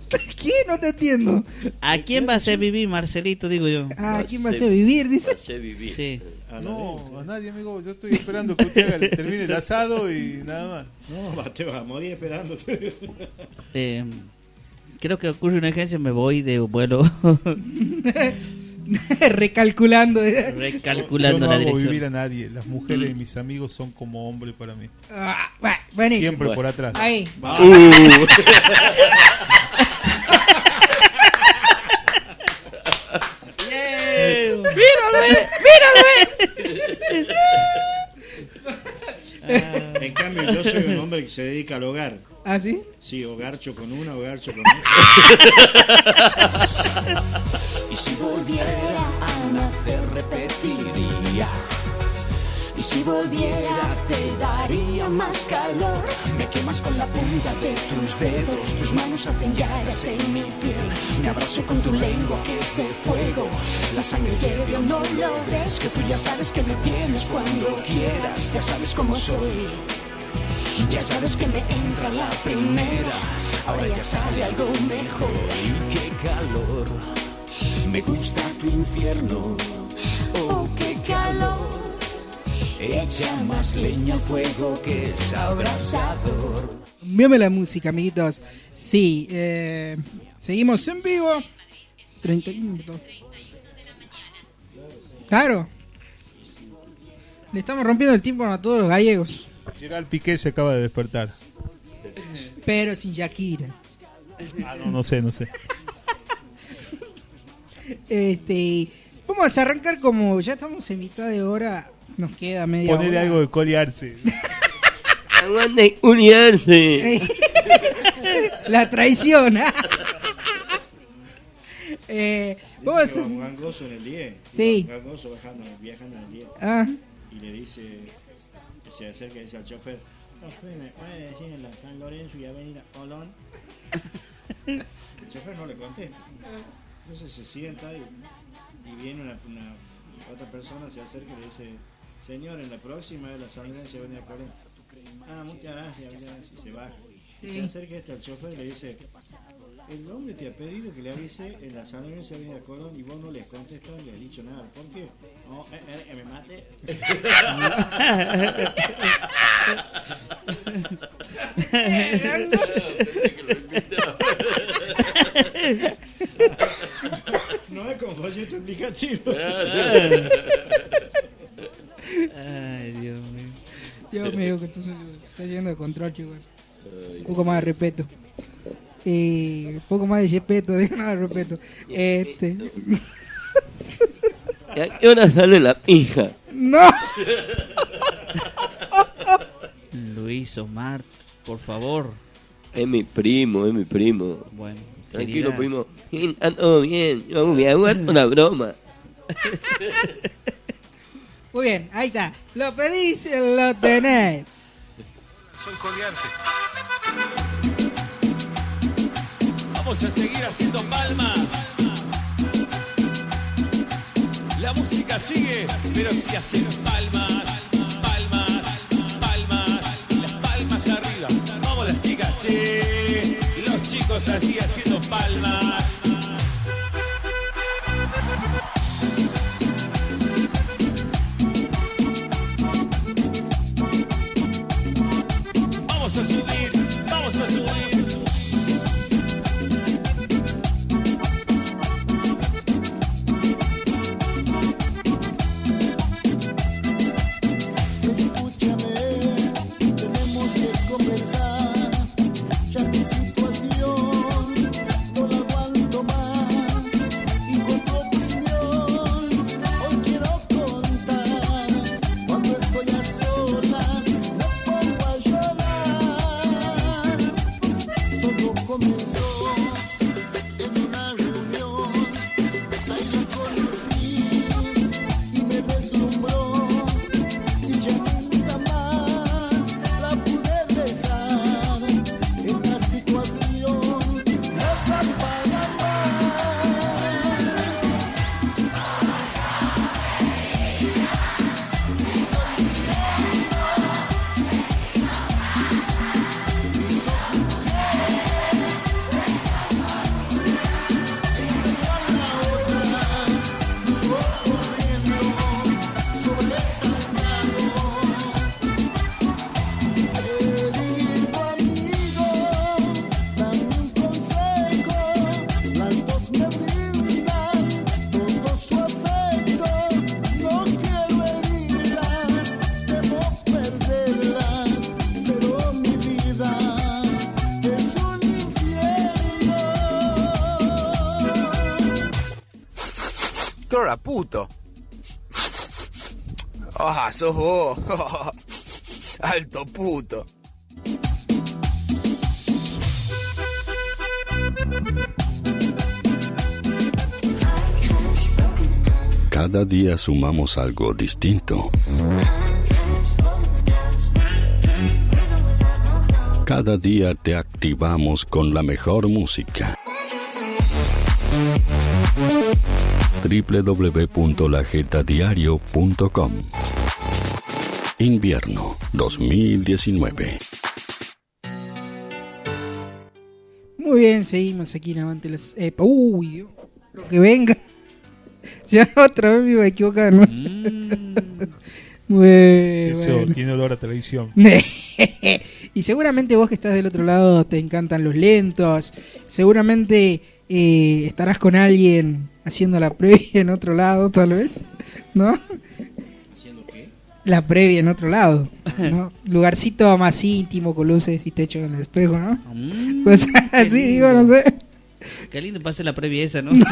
¿Qué? No te entiendo. ¿A quién va a hacer vivir, Marcelito, digo yo? Ah, ¿quién va a hacer vivir? Dice. Hace vivir. Sí. No, a nadie, amigo. Yo estoy esperando que usted haga, termine el asado y nada más. No, te vas a morir esperándote. Eh, creo que ocurre una emergencia, me voy de vuelo *laughs* *laughs* Recalculando. recalculando Yo no la hago dirección. vivir a nadie. Las mujeres de mis amigos son como hombres para mí. Ah, bueno, buenísimo. Siempre por atrás. Ahí. Uh. *laughs* Yeah. *laughs* ¡Míralo, míralo! En cambio, yo soy un hombre que se dedica al hogar. ¿Ah, sí? Sí, hogarcho con una, hogarcho con otra. *laughs* Y si volviera a nacer repetiría. Y si volviera te daría más calor. Me Me quemas con la punta de tus dedos, tus manos hacen llagas en mi piel. Me abrazo con tu lengua que es de fuego. La sangre hierve, no lo ves, que tú ya sabes que me tienes cuando quieras. Ya sabes cómo soy. Ya sabes que me entra la primera. Ahora ya sale algo mejor. Y qué calor. Me gusta tu infierno. Oh, qué calor. Echa más leña al fuego que es abrasador. Envíame la música, amiguitos. Sí, eh, seguimos en vivo. 30 minutos. Claro. Le estamos rompiendo el tiempo a todos los gallegos. Gerald Piqué se acaba de despertar. Pero sin Shakira. Ah, no, no sé, no sé. Este, vamos a arrancar como ya estamos en mitad de hora. Nos queda media Ponerle hora. algo de colearse. *laughs* Aguante uniarse. *laughs* La traición. *laughs* eh, vamos a Dice que va un gangoso en el 10. Sí. Un gangoso bajando, viajando en el 10. Ah. Y le dice, se acerca y dice al chofer, chofer, ¿me puede decir en la San Lorenzo y Avenida Olón? *laughs* el chofer no le contesta. Entonces se sienta y, y viene una, una- otra persona, se acerca y le dice, señor, en la próxima de la San Lorenzo y Avenida Colón. Ah, muchas gracias, muchas gracias", y se baja. Y se acerca este al chofer y le dice, el hombre te ha pedido que le avise en la San Lorenzo Avenida Colón y vos no le contestas ni le has dicho nada. ¿Por qué? No, eh, eh, que me mate. No es con folleto explicativo. Ay, Dios mío. Dios mío, que se está yendo de control, chicos. Un poco más de respeto. Eh, un poco más de respeto, *laughs* digo nada de respeto. Este. *laughs* ¿Y a qué hora sale la pija? ¡No! Luis Omar, por favor. Es mi primo, es mi primo. Bueno, Tranquilo, seriedad. primo. Está todo bien. Yo hago una broma. Muy bien, ahí está. Lo pedís, lo tenés. Soy colearse. Vamos a seguir haciendo palmas. La música sigue, pero si hacen palmas, palmas, palmas, las palmas arriba. Vamos las chicas, che. Los chicos así haciendo palmas. Ah. *laughs* Alto puto. Cada día sumamos algo distinto. Cada día te activamos con la mejor música. www.lajetadiario.com Invierno 2019 Muy bien, seguimos aquí en Avante las... Epa, uy, Dios, lo que venga. *laughs* Ya otra vez me iba a equivocar, ¿no? *laughs* Muy Eso bueno. tiene olor a televisión. *laughs* y seguramente vos que estás del otro lado te encantan los lentos. Seguramente eh, estarás con alguien haciendo la previa en otro lado, tal vez. ¿No? ¿Haciendo qué? La previa en otro lado. *laughs* ¿no? Lugarcito más íntimo, con luces y techo en el espejo, ¿no? Mm, *laughs* qué así, digo, no sé. Qué lindo pase la previa esa, ¿no? *laughs*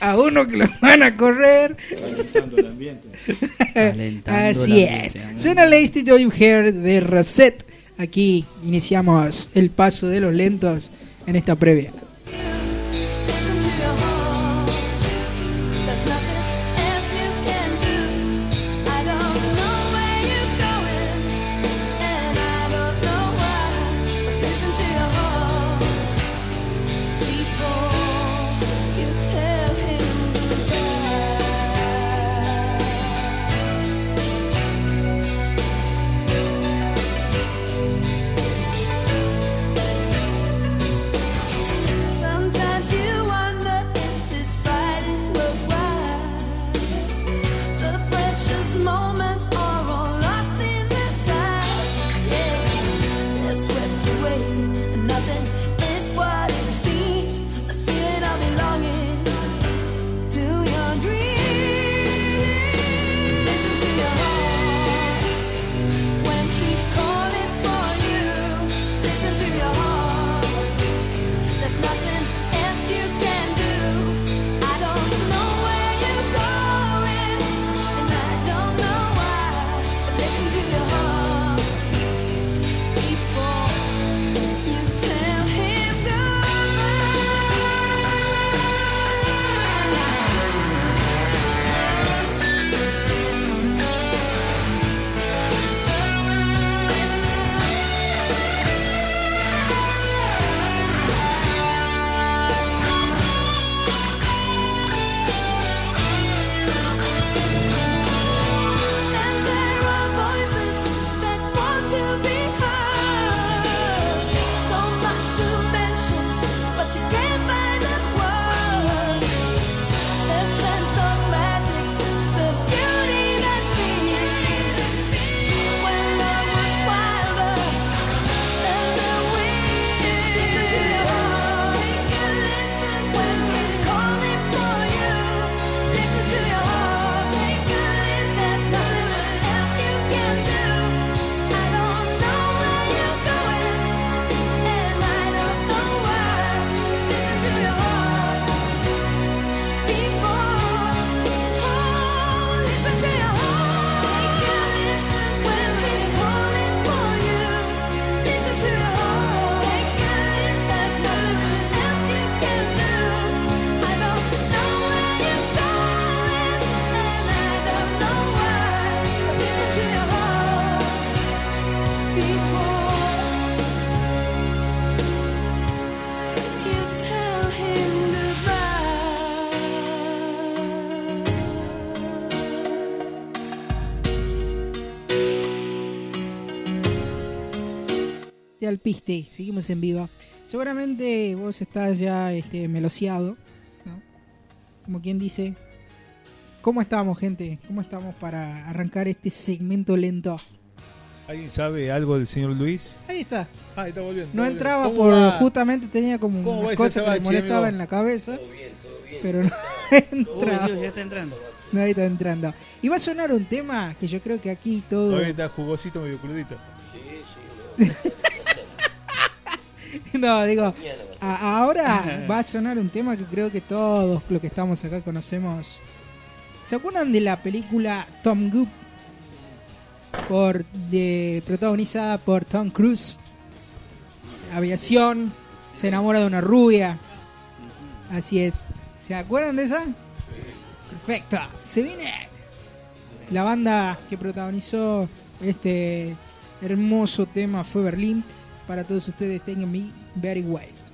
A uno que lo van a correr. Calentando el ambiente. Calentando Así el ambiente, es. amor. Suena Lacey Do You Hear de Reset. Aquí iniciamos el paso de los lentos en esta previa. you. Te alpiste, seguimos en vivo. Seguramente vos estás ya este, meloseado, ¿no? Como quien dice. ¿Cómo estamos, gente? ¿Cómo estamos para arrancar este segmento lento? ¿Alguien sabe algo del señor Luis? Ahí está. Ah, está volviendo. No entraba volviendo. ¿Cómo por va? justamente tenía como ¿Cómo va unas cosas que le sabache, molestaba amigo? en la cabeza. Pero no *laughs* entraba. Dios, ya está entrando. No, ahí está entrando. Y va a sonar un tema que yo creo que aquí todo. Todavía está jugosito, medio crudito. *laughs* no, digo, a- ahora *laughs* va a sonar un tema que creo que todos los que estamos acá conocemos. ¿Se acuerdan de la película Tom Goop? Por, de, protagonizada por Tom Cruise. Aviación, se enamora de una rubia. Así es. ¿Se acuerdan de esa? Perfecto. Se viene la banda que protagonizó este hermoso tema fue Berlín. Para todos ustedes. Tengan me very wild.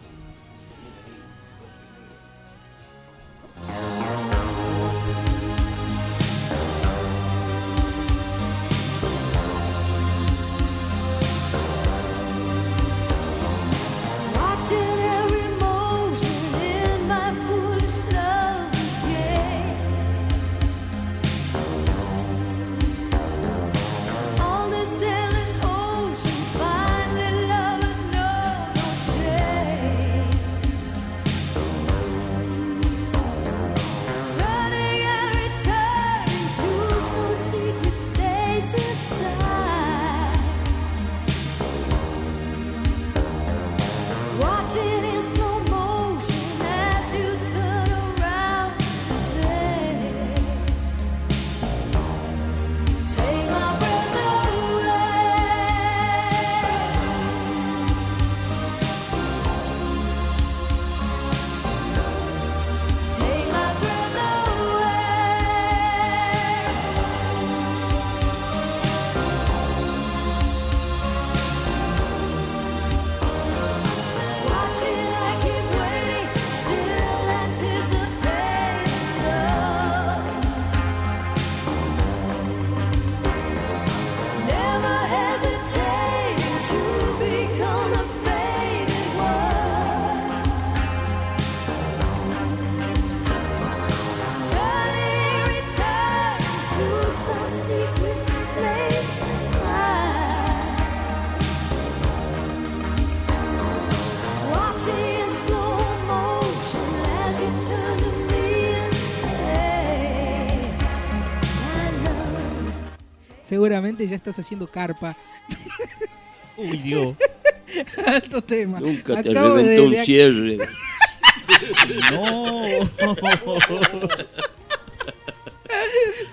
Seguramente ya estás haciendo carpa. *laughs* Uy, Dios. *laughs* Alto tema. Nunca te Acabo de- reventó un de- cierre. *laughs* No.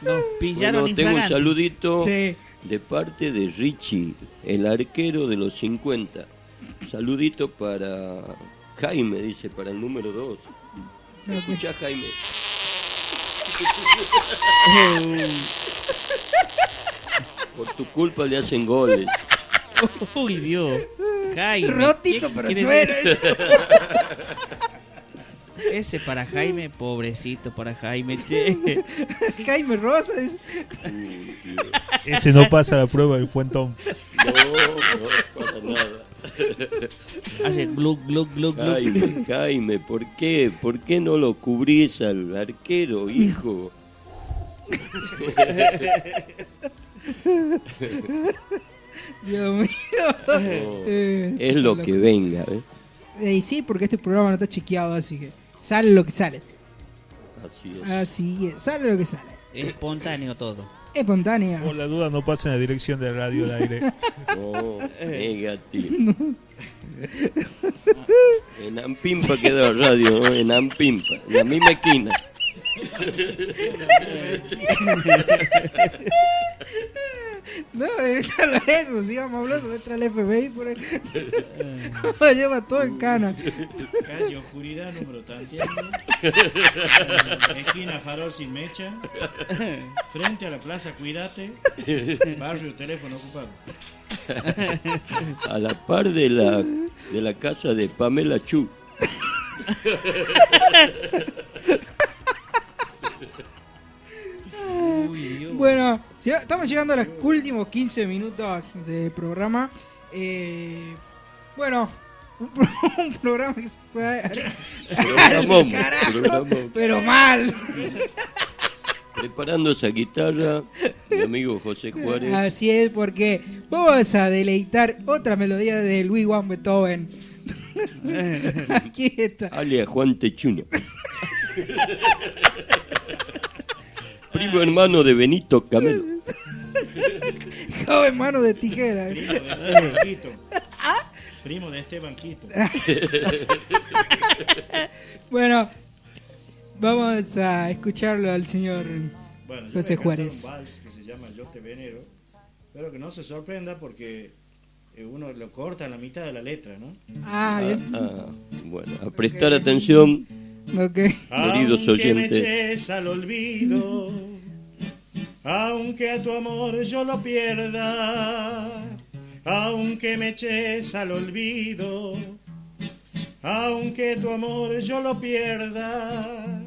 Nos pillaron Bueno, tengo un saludito Sí. de parte de Richie, el arquero de los 50. Saludito para Jaime, dice, para el número 2. Escucha, Jaime. Por tu culpa le hacen goles. *laughs* Uy, Dios. Jaime. Rotito, ¿qué pero suena. *laughs* Ese para Jaime, pobrecito para Jaime, che. *laughs* Jaime Rosas. Ese no pasa la prueba del fuentón. No, no, para nada. Hace glug, glug, glug. Jaime, Jaime, ¿por qué? ¿Por qué no lo cubrís al arquero, hijo? Dios mío. No, Eh, es lo loco. que venga, ¿eh? Eh, y sí, porque este programa no está chequeado, así que sale lo que sale. Así es. Así es, sale lo que sale. Espontáneo todo. Espontánea. Por la duda no pasa en la dirección de radio al aire. *laughs* No, negativo. *laughs* En Ampimpa quedó radio, ¿no? en Ampimpa, en la misma esquina. *laughs* No, es a lo lejos, sigamos hablando, entra el FBI por ahí. *laughs* Lo lleva todo en cana. Calle Oscuridad, número tanteando. Esquina Farol sin mecha. Frente a la Plaza Cuídate. Barrio Teléfono Ocupado. A la par de la, de la casa de Pamela Chu. Bueno, ya estamos llegando a los últimos 15 minutos de programa. Eh, bueno, un, pro- *laughs* un programa que se fue *laughs* al- carajo, pero mal. Preparando esa guitarra, mi amigo José Juárez. Así es, porque vamos a deleitar otra melodía de Luis Juan Beethoven. *laughs* Aquí está. alias Juan Techuno. Primo hermano de Benito Camelo. *laughs* Joven mano de tijera. Primo de Esteban Quito. *laughs* Primo de Esteban Quito. *laughs* bueno, vamos a escucharlo al señor Bueno, yo José a Juárez. un vals que se llama Yo te venero. Pero que no se sorprenda porque eh, uno lo corta en la mitad de la letra, ¿no? Ah, bien. Ah, bueno, a prestar atención, Ok. queridos Aunque me oyentes. eches al olvido, aunque a tu amor yo lo pierda, aunque me eches al olvido, aunque tu amor yo lo pierda,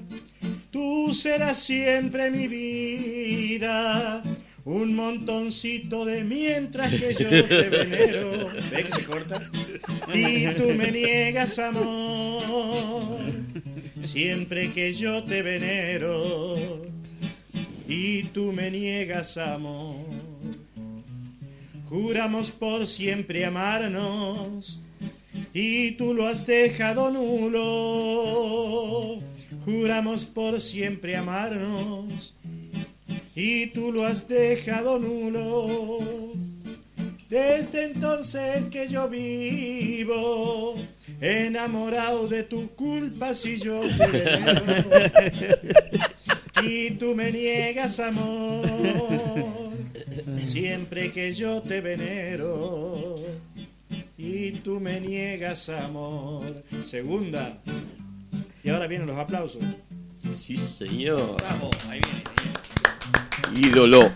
tú serás siempre mi vida. Un montoncito de mientras que yo te *laughs* venero. ¿Ve que se corta? Y tú me niegas amor. Siempre que yo te venero. Y tú me niegas amor. Juramos por siempre amarnos. Y tú lo has dejado nulo. Juramos por siempre amarnos y tú lo has dejado nulo. Desde entonces que yo vivo, enamorado de tu culpa si yo te venero. y tú me niegas amor, siempre que yo te venero. Y tú me niegas amor. Segunda. Y ahora vienen los aplausos. Sí, señor. Bravo, ahí viene. Ídolo.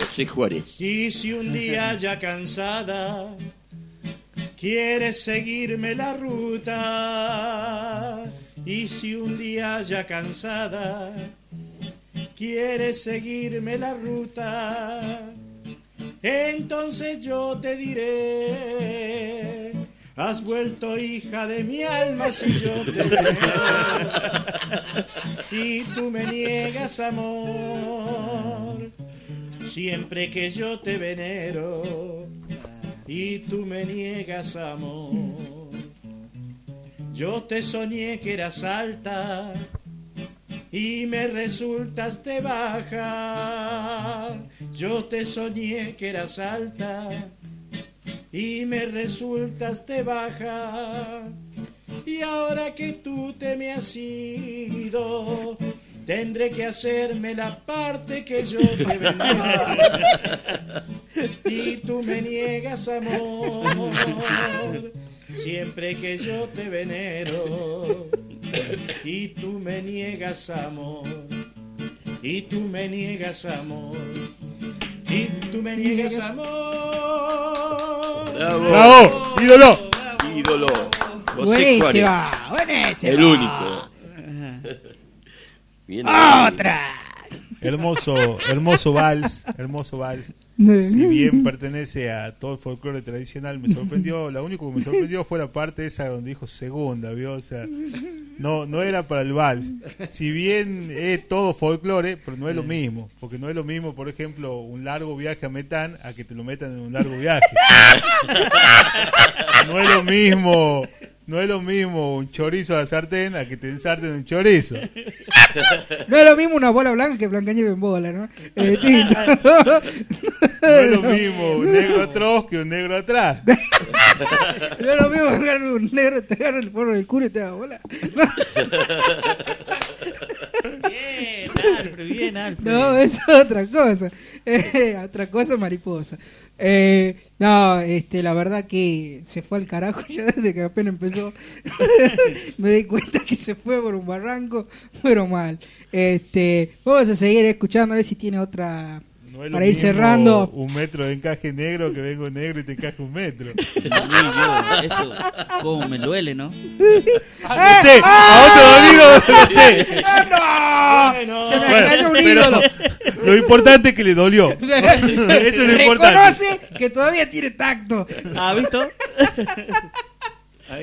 José Juárez. Y si un día ya cansada quieres seguirme la ruta, y si un día ya cansada quieres seguirme la ruta, entonces yo te diré. Has vuelto hija de mi alma si yo te veo. Y tú me niegas amor siempre que yo te venero y tú me niegas amor. Yo te soñé que eras alta y me resultaste baja. Yo te soñé que eras alta y me resultaste baja. Y ahora que tú te me has ido, tendré que hacerme la parte que yo *laughs* te venero. Y tú me niegas amor, siempre que yo te venero. Y tú me niegas amor, y tú me niegas amor, y tú me niegas amor. Bravo. ¡Bravo! ¡Ídolo! Ídolo. Buenísima, buenísima. El único. Bien Otra. Hermoso, hermoso vals, hermoso vals. Si bien pertenece a todo el folclore tradicional, me sorprendió, lo único que me sorprendió fue la parte esa donde dijo segunda, ¿vio? O sea, no, no era para el vals. Si bien es todo folclore, pero no es lo mismo, porque no es lo mismo, por ejemplo, un largo viaje a Metán a que te lo metan en un largo viaje. *laughs* No es lo mismo, no es lo mismo un chorizo a sartén a que te ensarten un chorizo. *laughs* No es lo mismo una bola blanca que blanca nieve en bola, ¿no? Distinto. *laughs* No es lo mismo un negro atroz que un negro atrás. *laughs* No es lo mismo agarrar un negro, te agarra el forro del culo y te da bola. Bien, Alfred, bien, Alfred. No, eso es otra cosa. Eh, otra cosa mariposa. Eh, no, este, la verdad que se fue al carajo *laughs* ya desde que apenas empezó. *laughs* Me di cuenta que se fue por un barranco, pero mal. Este, vamos a seguir escuchando a ver si tiene otra No es lo para ir mismo cerrando. Un metro de encaje negro que vengo negro y te encaje un metro. *laughs* Eso, cómo me duele, ¿no? Ah, no sé, a otro digo, no sé. ¡No! Se me Bueno, cayó un pero ídolo. Lo importante es que le dolió. *laughs* Eso es lo importante. Reconoce que todavía tiene tacto. ¿Ah, visto?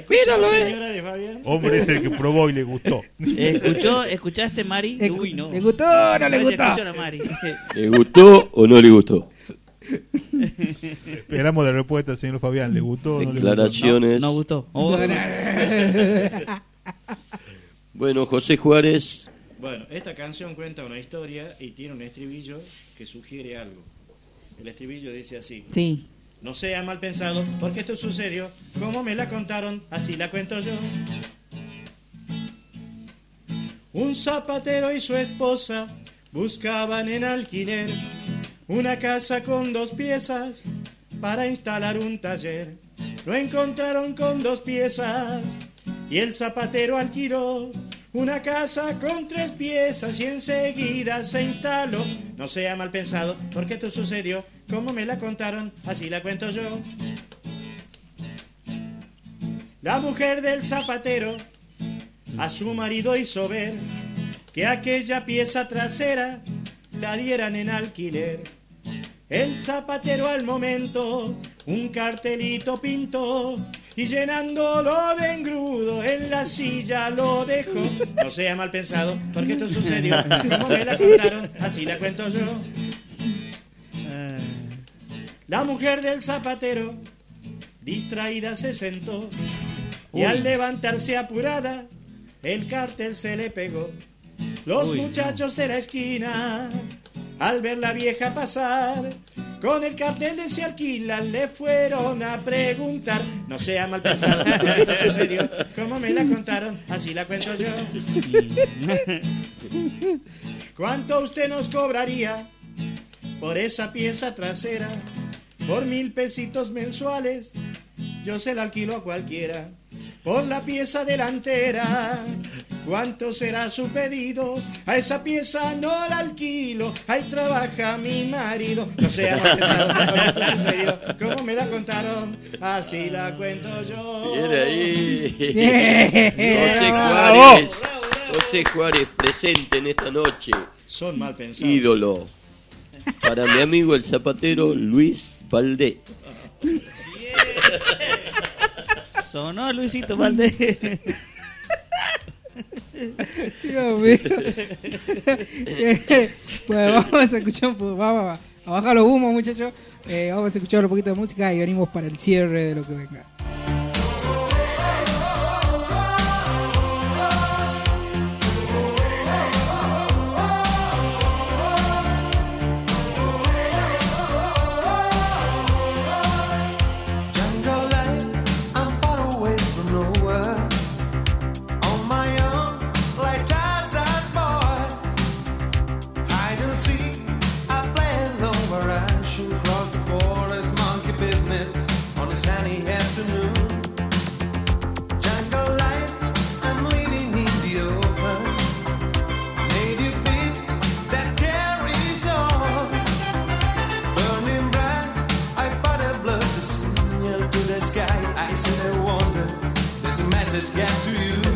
Míralo, eh. Señora de Fabián. Hombre es el que probó y le gustó. ¿Escuchó, ¿Escuchaste, Mari? Escu- Uy, no. ¿Le gustó o no le ella gustó? escuchó a la Mari. ¿Le gustó o no le gustó? Esperamos la respuesta, señor Fabián. ¿Le gustó o no le gustó? Declaraciones. No gustó. Oh. *laughs* Bueno, José Juárez. Bueno, esta canción cuenta una historia y tiene un estribillo que sugiere algo. El estribillo dice así. Sí. No sea mal pensado, porque esto sucedió como me la contaron, así la cuento yo. Un zapatero y su esposa buscaban en alquiler una casa con dos piezas para instalar un taller. Lo encontraron con dos piezas y el zapatero alquiló una casa con tres piezas y enseguida se instaló. No sea mal pensado, porque esto sucedió como me la contaron, así la cuento yo. La mujer del zapatero a su marido hizo ver que aquella pieza trasera la dieran en alquiler. El zapatero al momento un cartelito pintó y llenándolo de engrudo en la silla lo dejó. No sea mal pensado, porque esto sucedió como me la contaron, así la cuento yo. La mujer del zapatero distraída se sentó y Uy. al levantarse apurada el cartel se le pegó. Los Uy, muchachos de la esquina al ver la vieja pasar con el cartel de se alquila le fueron a preguntar. No sea mal pensado, *laughs* esto sucedió como me la contaron, así la cuento yo. ¿Cuánto usted nos cobraría por esa pieza trasera? Por mil pesitos mensuales, yo se la alquilo a cualquiera. Por la pieza delantera, ¿cuánto será su pedido? A esa pieza no la alquilo, ahí trabaja mi marido. No sea esto sucedió, como me la contaron, así la cuento yo. Bien ahí. José. Juárez. José Juárez presente en esta noche. Son mal pensados. Ídolo. Para mi amigo el zapatero Luis Valdé. *laughs* Sonó Luisito Valdés. Dios mío. bueno, vamos a escuchar un poco, vamos a, a bajar los humos, muchachos. Eh, vamos a escuchar un poquito de música y venimos para el cierre de lo que venga. Message get to you.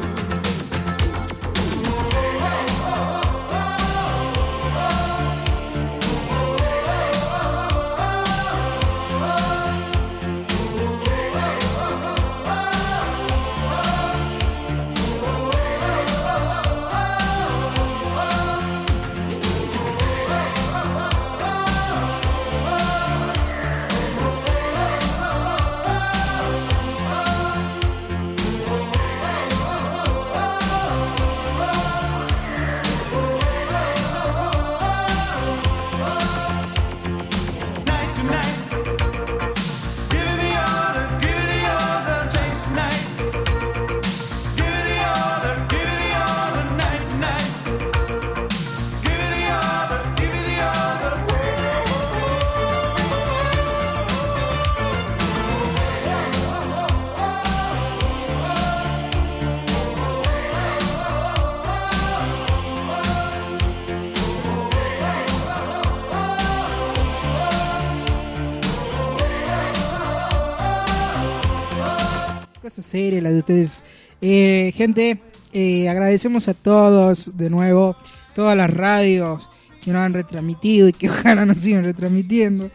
Seria la de ustedes. Eh, gente, eh, agradecemos a todos de nuevo, todas las radios que nos han retransmitido y que *laughs* ojalá nos sigan retransmitiendo.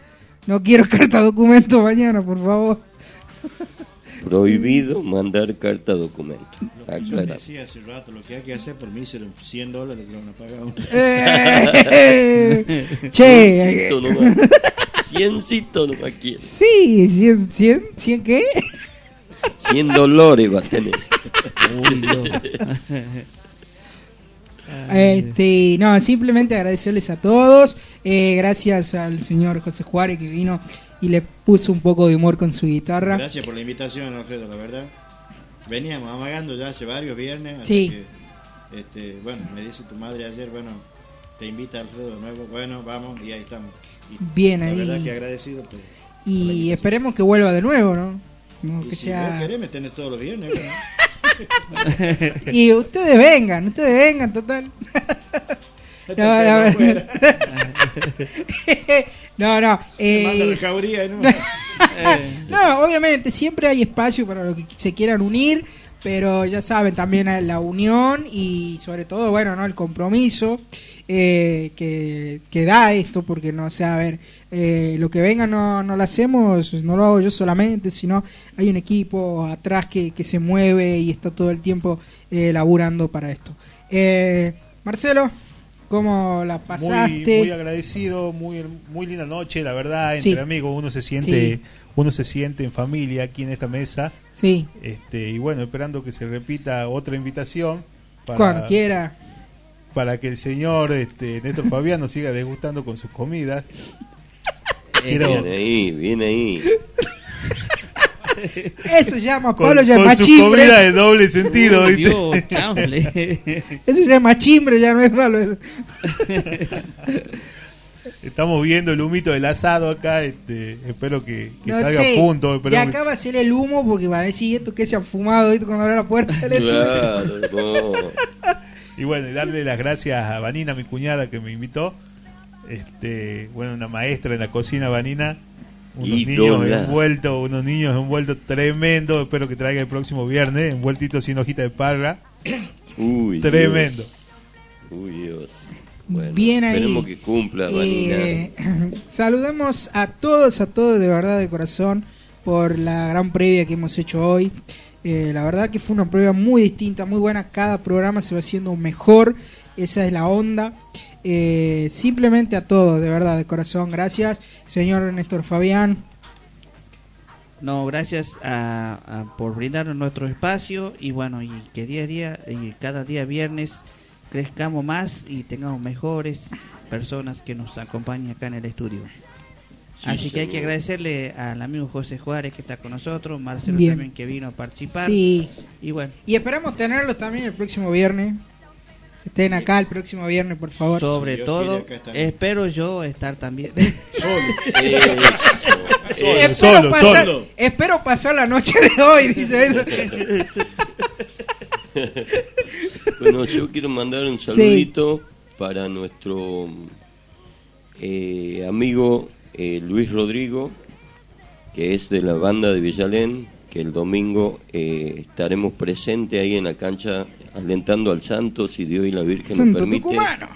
No quiero *laughs* carta documento mañana, por favor. Prohibido mandar carta documento. Yo Aclara. decía hace rato, lo que hay que hacer por mí serán 100 dólares que van a pagar uno. *laughs* Eh, che. Ciencito nomás. Ciencito nomás quiere. Sí, 100, 100, 100 qué? 100 dolores va a tener. Este, no, simplemente agradecerles a todos. Eh, gracias al señor José Juárez que vino y le puso un poco de humor con su guitarra. Gracias por la invitación, Alfredo, la verdad. Veníamos amagando ya hace varios viernes. hasta Sí. que, este, bueno, me dice tu madre ayer, bueno, te invita Alfredo de nuevo. Bueno, vamos, y ahí estamos. Y Bien la ahí. verdad que agradecido. por- Y esperemos que vuelva de nuevo, ¿no? No, y que si vos sea... querés, me tenés todos los viernes. *laughs* Y ustedes vengan, ustedes vengan, total. *laughs* *laughs* No, no, no, no. eh, la jauría, ¿no? no, obviamente, siempre hay espacio para los que se quieran unir, pero ya saben, también hay la unión y sobre todo, bueno, ¿no? El compromiso eh, que, que da esto, porque no sé, a ver, eh, lo que venga no, no lo hacemos, no lo hago yo solamente, sino hay un equipo atrás que, que se mueve y está todo el tiempo eh, laburando para esto. Eh, Marcelo, ¿cómo la Muy, pasaste? muy agradecido, muy, muy linda noche, la verdad, entre Sí. amigos uno se siente, Sí. uno se siente en familia aquí en esta mesa. Sí. Este, y bueno, esperando que se repita otra invitación para, Cuando quiera. para que el señor este, Néstor Fabián nos siga degustando con sus comidas. Quiero- Viene ahí, viene ahí. Eso se llama, con, Pablo, ya es con su machimbre. comida de doble sentido. Uy, ¿viste? Dios, chamble. *laughs* Eso se llama chimbre, ya no es malo. eso. Estamos viendo el humito del asado acá. Este, espero que, que No salga sé, a punto. ya esperemos que- acaba de ser el humo porque va a decir esto que se han fumado ¿viste? cuando abre la puerta. *laughs* Claro, no. Y bueno, y darle las gracias a Vanina, mi cuñada, que me invitó. Este, bueno, una maestra en la cocina, Vanina. Unos Ídola. niños envueltos, unos niños envueltos tremendo. Espero que traiga el próximo viernes, envueltitos sin hojita de parra. *coughs* Uy, Tremendo. Dios. Uy, Dios. Bueno, Bien ahí. Esperemos que cumpla, Vanina. Eh, *coughs* saludamos a todos, a todos de verdad de corazón por la gran previa que hemos hecho hoy. Eh, la verdad que fue una prueba muy distinta, muy buena. Cada programa se va haciendo mejor. Esa es la onda. Eh, simplemente a todos, de verdad, de corazón. Gracias, señor Néstor Fabián. No, gracias a, a- por brindarnos nuestro espacio y bueno, y que día a día y cada día viernes crezcamos más y tengamos mejores personas que nos acompañen acá en el estudio. Sí, Así que hay que agradecerle al amigo José Juárez que está con nosotros, Marcelo Bien. también que vino a participar. Sí. Y bueno, Y esperamos tenerlos también el próximo viernes. Estén acá el próximo viernes, por favor. sobre Dios todo, espero yo estar también. Eso. *laughs* espero, solo, pasar, solo. espero pasar la noche de hoy, dice. Bueno, yo quiero mandar un saludito para nuestro eh, amigo eh, Luis Rodrigo, que es de la banda de Villalén, que el domingo eh, estaremos presentes ahí en la cancha alentando al santo, si Dios y la Virgen nos Santo permite. Tucumano.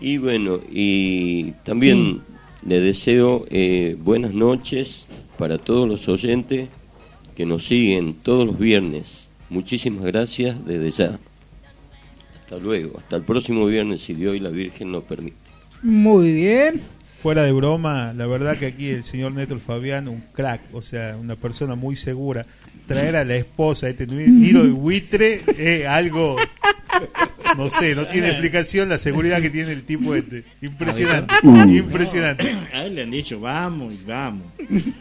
Y bueno, y también le deseo eh, buenas noches para todos los oyentes que nos siguen todos los viernes. Muchísimas gracias desde ya. Hasta luego, hasta el próximo viernes, si Dios y la Virgen nos permite. Muy bien. Fuera de broma, la verdad que aquí el señor Néstor Fabián, un crack, o sea, una persona muy segura. Traer a la esposa este nido de buitre es algo, no sé, no tiene explicación la seguridad que tiene el tipo este. Impresionante, impresionante. A él le han dicho, vamos y vamos.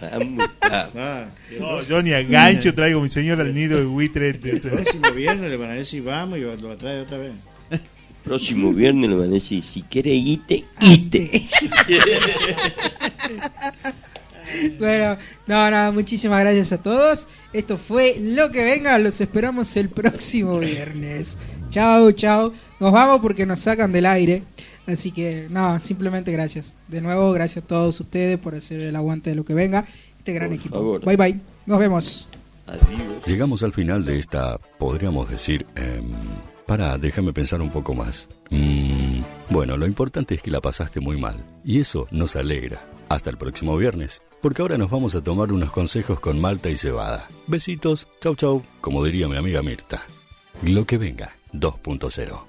Ah, No, yo ni a gancho traigo a mi señor al nido de buitre este. o El sea. próximo viernes le van a decir vamos y lo va a traer otra vez. próximo viernes le van a decir, si quiere irte, ite. *laughs* *laughs* Bueno, no, no, muchísimas gracias a todos. Esto fue lo que venga. Los esperamos el próximo viernes. Chao, chao. Nos vamos porque nos sacan del aire. Así que, no, simplemente gracias. De nuevo, gracias a todos ustedes por hacer el aguante de lo que venga. Este gran Por equipo. favor. Bye, bye. Nos vemos. Adiós. Llegamos al final de esta, podríamos decir, em, para, déjame pensar un poco más. Mm, bueno, lo importante es que la pasaste muy mal, y eso nos alegra. Hasta el próximo viernes, porque ahora nos vamos a tomar unos consejos con malta y cebada. Besitos, chau chau, como diría mi amiga Mirta. Lo que venga, 2.0.